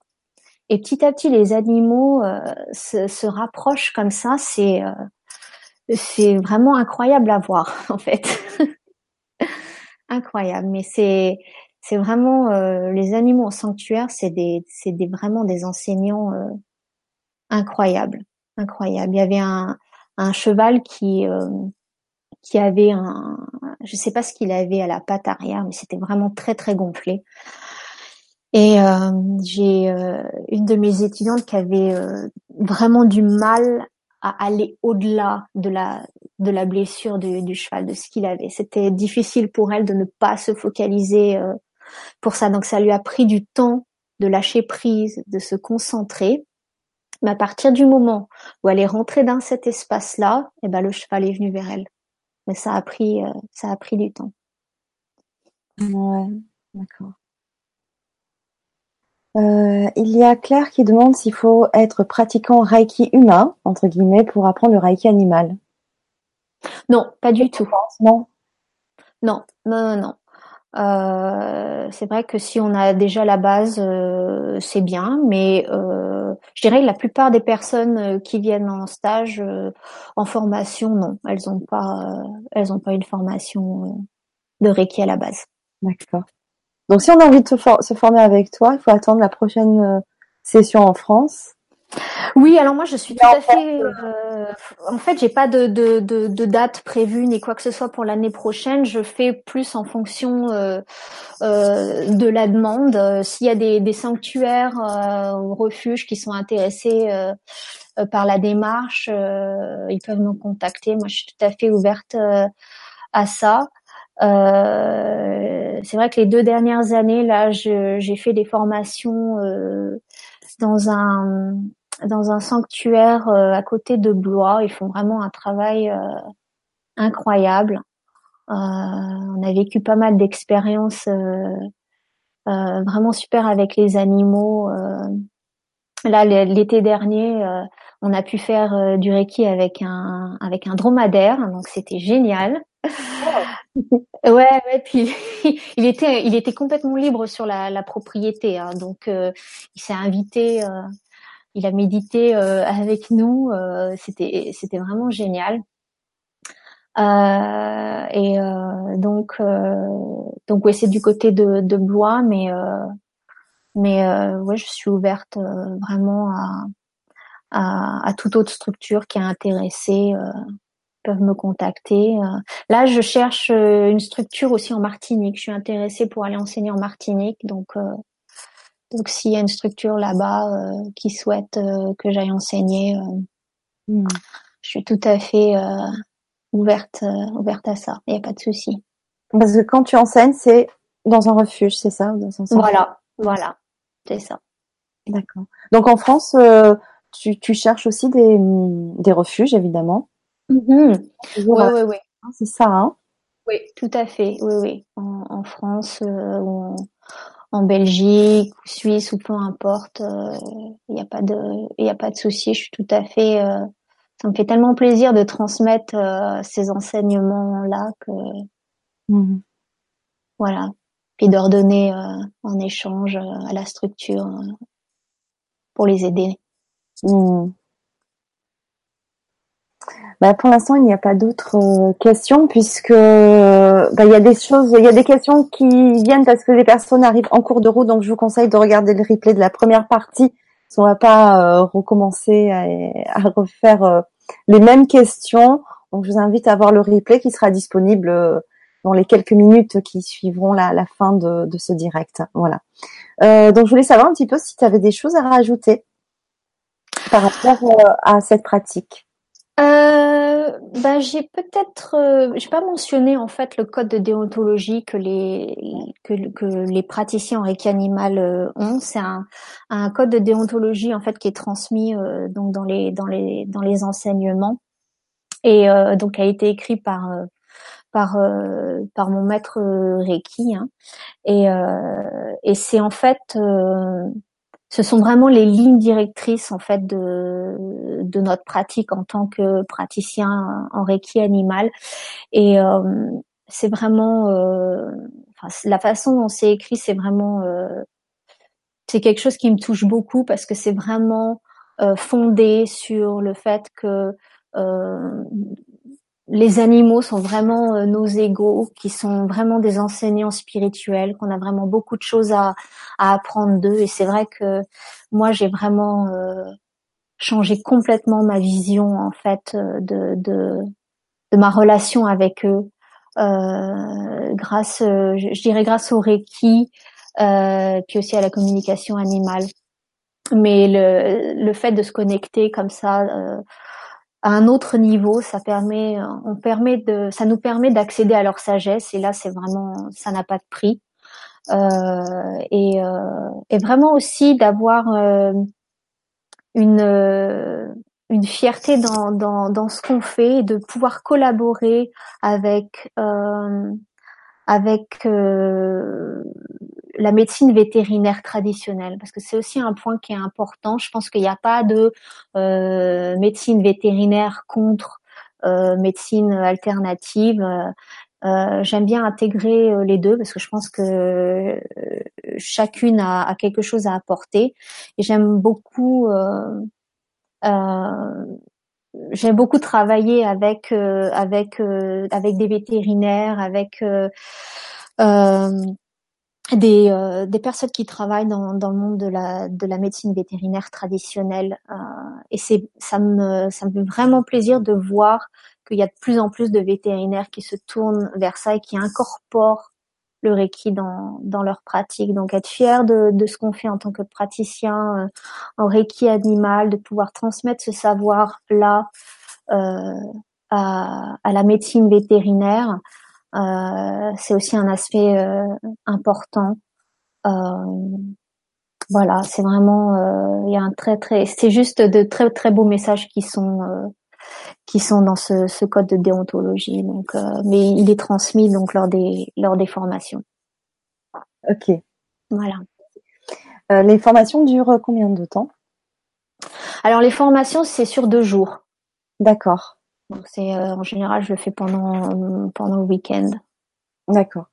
Et petit à petit, les animaux se, se, rapprochent comme ça. C'est c'est vraiment incroyable à voir, [laughs] en fait. incroyable. Mais c'est c'est vraiment euh, les animaux en sanctuaire, c'est des, c'est des vraiment des enseignants euh, incroyables, incroyables. Il y avait un, un cheval qui euh, qui avait un, je sais pas ce qu'il avait à la patte arrière, mais c'était vraiment très très gonflé. Et j'ai une de mes étudiantes qui avait vraiment du mal à aller au-delà de la de la blessure du, du cheval, de ce qu'il avait. C'était difficile pour elle de ne pas se focaliser pour ça. Donc ça lui a pris du temps de lâcher prise, de se concentrer. Mais à partir du moment où elle est rentrée dans cet espace-là, eh ben le cheval est venu vers elle. Mais ça a pris, euh, ça a pris du temps. Ouais, d'accord. Euh, il y a Claire qui demande s'il faut être pratiquant Reiki humain, entre guillemets, pour apprendre le Reiki animal. Non, pas du tout. Non. Non, non, non, non. Euh, c'est vrai que si on a déjà la base, euh, c'est bien, mais euh, je dirais que la plupart des personnes qui viennent en stage, en formation, non, elles ont pas, elles ont pas une formation de Reiki à la base. D'accord. Donc si on a envie de se former avec toi, il faut attendre la prochaine session en France. Oui, alors moi je suis tout à fait. Euh, en fait, j'ai pas de, de, de, de, date prévue ni quoi que ce soit pour l'année prochaine. Je fais plus en fonction euh, euh, de la demande. S'il y a des, des sanctuaires ou refuges qui sont intéressés par la démarche, ils peuvent nous contacter. Moi, je suis tout à fait ouverte à ça. C'est vrai que les deux dernières années, là, j'ai fait des formations dans un dans un sanctuaire euh, à côté de Blois. Ils font vraiment un travail euh, incroyable. Euh, on a vécu pas mal d'expériences vraiment super avec les animaux. là, l'été dernier, on a pu faire du reiki avec un avec un dromadaire, donc c'était génial. [laughs] ouais, ouais, puis [laughs] il était il était complètement libre sur la, la propriété, hein, donc il s'est invité il a médité euh, avec nous. Euh, c'était c'était vraiment génial. Euh, et donc, donc ouais, c'est du côté de, de Blois, mais mais ouais, je suis ouverte vraiment à, à, à toute autre structure qui est intéressée peuvent me contacter. Là, je cherche une structure aussi en Martinique. Je suis intéressée pour aller enseigner en Martinique, donc donc s'il y a une structure là-bas euh, qui souhaite euh, que j'aille enseigner, euh, hmm. je suis tout à fait ouverte ouverte à ça. Il n'y a pas de souci. Parce que quand tu enseignes, c'est dans un refuge, c'est ça dans un Voilà, voilà, c'est ça. D'accord. Donc en France, tu, tu cherches aussi des, des refuges, évidemment. Oui, oui, oui. C'est ça, hein? Oui, tout à fait. Oui, oui. En, en France, euh, en Belgique, ou Suisse ou peu importe, il euh, n'y a pas de, il a pas de souci. Je suis tout à fait, euh, ça me fait tellement plaisir de transmettre euh, ces enseignements là que, mmh. voilà, puis d'ordonner en échange à la structure pour les aider. Mmh. Bah, pour l'instant, il n'y a pas d'autres euh, questions puisque bah, il y a des choses, il y a des questions qui viennent parce que les personnes arrivent en cours de route. Donc, je vous conseille de regarder le replay de la première partie. On va pas euh, recommencer à, refaire euh, les mêmes questions. Donc, je vous invite à voir le replay qui sera disponible dans les quelques minutes qui suivront la, la fin de, de, ce direct. Voilà. donc, je voulais savoir un petit peu si tu avais des choses à rajouter par rapport à cette pratique? Euh, bah, j'ai peut-être, euh, j'ai pas mentionné en fait le code de déontologie que les que, que les praticiens en Reiki animal euh, ont. C'est un, un code de déontologie en fait qui est transmis euh, donc dans les dans les dans les enseignements et donc a été écrit par par par mon maître Reiki hein. et et c'est en fait ce sont vraiment les lignes directrices en fait de, de notre pratique en tant que praticien en reiki animal. Et euh, c'est vraiment euh, la façon dont c'est écrit c'est vraiment euh, c'est quelque chose qui me touche beaucoup parce que c'est vraiment fondé sur le fait que les animaux sont vraiment euh, nos égaux, qui sont vraiment des enseignants spirituels, qu'on a vraiment beaucoup de choses à, à apprendre d'eux. Et c'est vrai que moi, j'ai vraiment euh, changé complètement ma vision en fait euh, de, de, de ma relation avec eux, euh, grâce, je, dirais grâce au Reiki, euh, puis aussi à la communication animale. Mais le, le fait de se connecter comme ça à un autre niveau. Ça permet, on permet de, ça nous permet d'accéder à leur sagesse. Et là, c'est vraiment, ça n'a pas de prix. Euh, et, euh, et, vraiment aussi d'avoir euh, une euh, une fierté dans, dans, dans ce qu'on fait de pouvoir collaborer avec euh, avec euh, la médecine vétérinaire traditionnelle, parce que c'est aussi un point qui est important. Je pense qu'il n'y a pas de euh, médecine vétérinaire contre euh, médecine alternative. Euh, J'aime bien intégrer euh, les deux parce que je pense que euh, chacune a, quelque chose à apporter. Et j'aime beaucoup j'aime beaucoup travailler avec avec avec des vétérinaires, avec des, euh, des personnes qui travaillent dans, dans le monde de la, de la médecine vétérinaire traditionnelle. Euh, et c'est, ça, me, ça me fait vraiment plaisir de voir qu'il y a de plus en plus de vétérinaires qui se tournent vers ça et qui incorporent le Reiki dans, dans leur pratique. Donc être fier de, de ce qu'on fait en tant que praticien euh, en Reiki animal, de pouvoir transmettre ce savoir-là euh, à, à la médecine vétérinaire. Euh, c'est aussi un aspect euh, important. Euh, voilà, c'est vraiment, il y a un très très, c'est juste de très très beaux messages qui sont qui sont dans ce, ce, code de déontologie. Donc, mais il est transmis donc lors des lors des formations. Ok. Voilà. Euh, les formations durent combien de temps? Alors les formations c'est sur deux jours. D'accord. Donc c'est euh, en général je le fais pendant pendant le week-end. D'accord.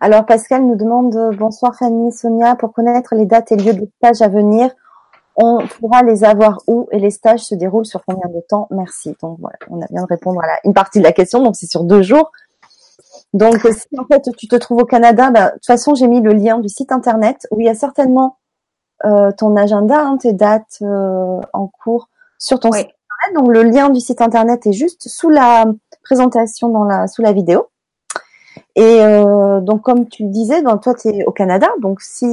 Alors Pascal nous demande bonsoir Fanny Sonia pour connaître les dates et lieux de stage à venir. On pourra les avoir où et les stages se déroulent sur combien de temps? Merci. Donc voilà, on a bien de répondre à une partie de la question. Donc c'est sur deux jours. Donc si en fait tu te trouves au Canada, bah, de toute façon j'ai mis le lien du site internet où il y a certainement euh, ton agenda, hein, tes dates euh, en cours sur ton site internet. Donc le lien du site internet est juste sous la présentation dans la sous la vidéo. Et euh, donc comme tu le disais, ben, toi tu es au Canada, donc si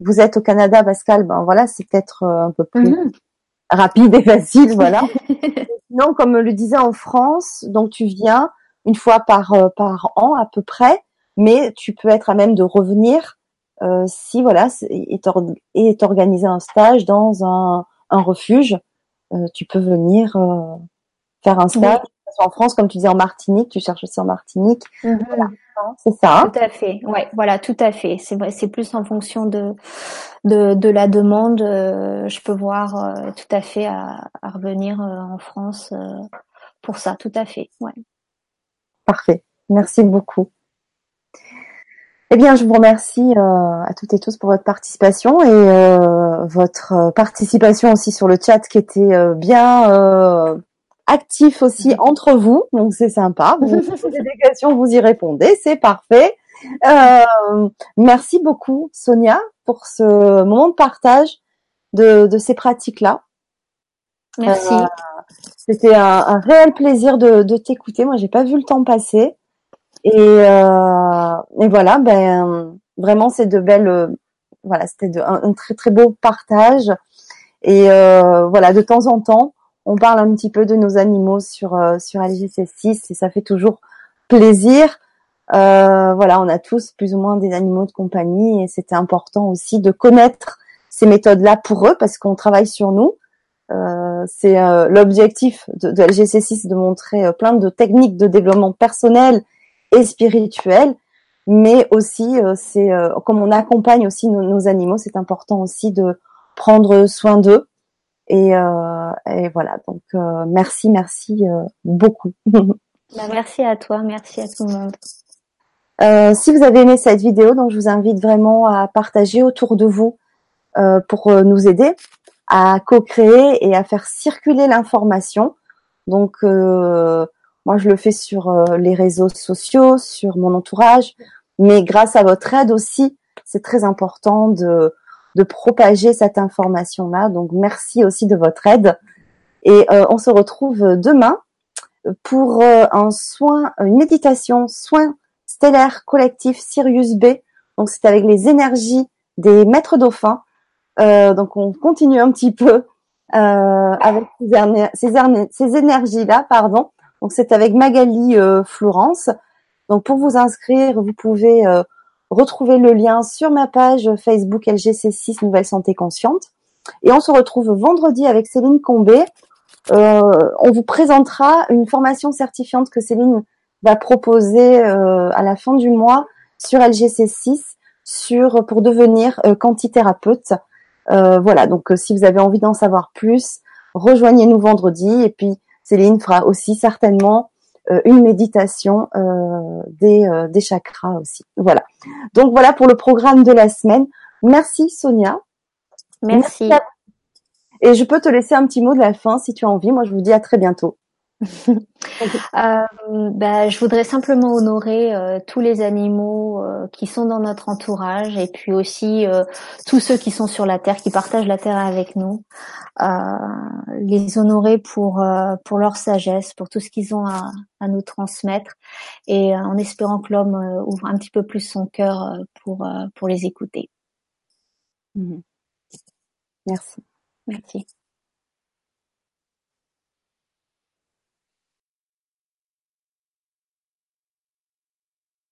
vous êtes au Canada, Pascal, ben voilà, c'est peut-être un peu plus mhm. rapide et facile, voilà. [laughs] Sinon, comme le disait en France, donc tu viens une fois par par an à peu près, mais tu peux être à même de revenir euh, si voilà est, est, organisé un stage dans un, un refuge, euh, tu peux venir euh, faire un stage. En France, comme tu dis en Martinique, tu cherches aussi en Martinique. Mhm. C'est ça. Hein tout à fait. Ouais, voilà, tout à fait. C'est vrai, c'est plus en fonction de de, de la demande. je peux voir tout à fait à, à revenir en France pour ça. Tout à fait. Ouais. Parfait. Merci beaucoup. Eh bien, je vous remercie euh, à toutes et tous pour votre participation et euh, votre euh, participation aussi sur le chat qui était bien actif aussi entre vous. Donc c'est sympa. Vous [laughs] posez des questions, vous y répondez, c'est parfait. merci beaucoup Sonia pour ce moment de partage de, de ces pratiques-là. Merci. C'était un, un, réel plaisir de, de t'écouter. Moi, j'ai pas vu le temps passer. Et, euh, et voilà, ben vraiment c'est de belles, voilà, c'était un, très très beau partage. Et euh, voilà, de temps en temps, on parle un petit peu de nos animaux sur euh, sur LGC6 et ça fait toujours plaisir. Euh, voilà, on a tous plus ou moins des animaux de compagnie et c'était important aussi de connaître ces méthodes-là pour eux parce qu'on travaille sur nous. C'est l'objectif de, de LGC6 de montrer plein de techniques de développement personnel et spirituel, mais aussi euh, c'est euh, comme on accompagne aussi nos, animaux, c'est important aussi de prendre soin d'eux. Et, euh, et, voilà, donc merci, merci beaucoup. [laughs] Bah, merci à toi, merci à tout le monde. Euh, si vous avez aimé cette vidéo, donc je vous invite vraiment à partager autour de vous euh, pour nous aider à co-créer et à faire circuler l'information. Donc euh, moi, je le fais sur les réseaux sociaux, sur mon entourage, mais grâce à votre aide aussi, c'est très important de, de propager cette information-là. Donc, merci aussi de votre aide. Et euh, on se retrouve demain pour euh, un soin, une méditation, soin stellaire collectif Sirius B. Donc, c'est avec les énergies des maîtres dauphins. donc, on continue un petit peu avec ces, ces énergies-là, pardon. Donc c'est avec Magali euh, Florence. Donc pour vous inscrire, vous pouvez euh, retrouver le lien sur ma page Facebook LGC6 Nouvelle Santé Consciente. Et on se retrouve vendredi avec Céline Combé. Euh, on vous présentera une formation certifiante que Céline va proposer à la fin du mois sur LGC6 sur pour devenir quantithérapeute. voilà, donc si vous avez envie d'en savoir plus, rejoignez-nous vendredi et puis Céline fera aussi certainement euh, une méditation euh, des, euh, des chakras aussi. Voilà. Donc voilà pour le programme de la semaine. Merci Sonia. Merci. Et je peux te laisser un petit mot de la fin si tu as envie. Moi, je vous dis à très bientôt. [laughs] euh, bah, je voudrais simplement honorer euh, tous les animaux euh, qui sont dans notre entourage et puis aussi euh, tous ceux qui sont sur la terre, qui partagent la terre avec nous, les honorer pour pour leur sagesse, pour tout ce qu'ils ont à, à, nous transmettre et en espérant que l'homme ouvre un petit peu plus son cœur pour pour les écouter. Mhm. Merci. Merci.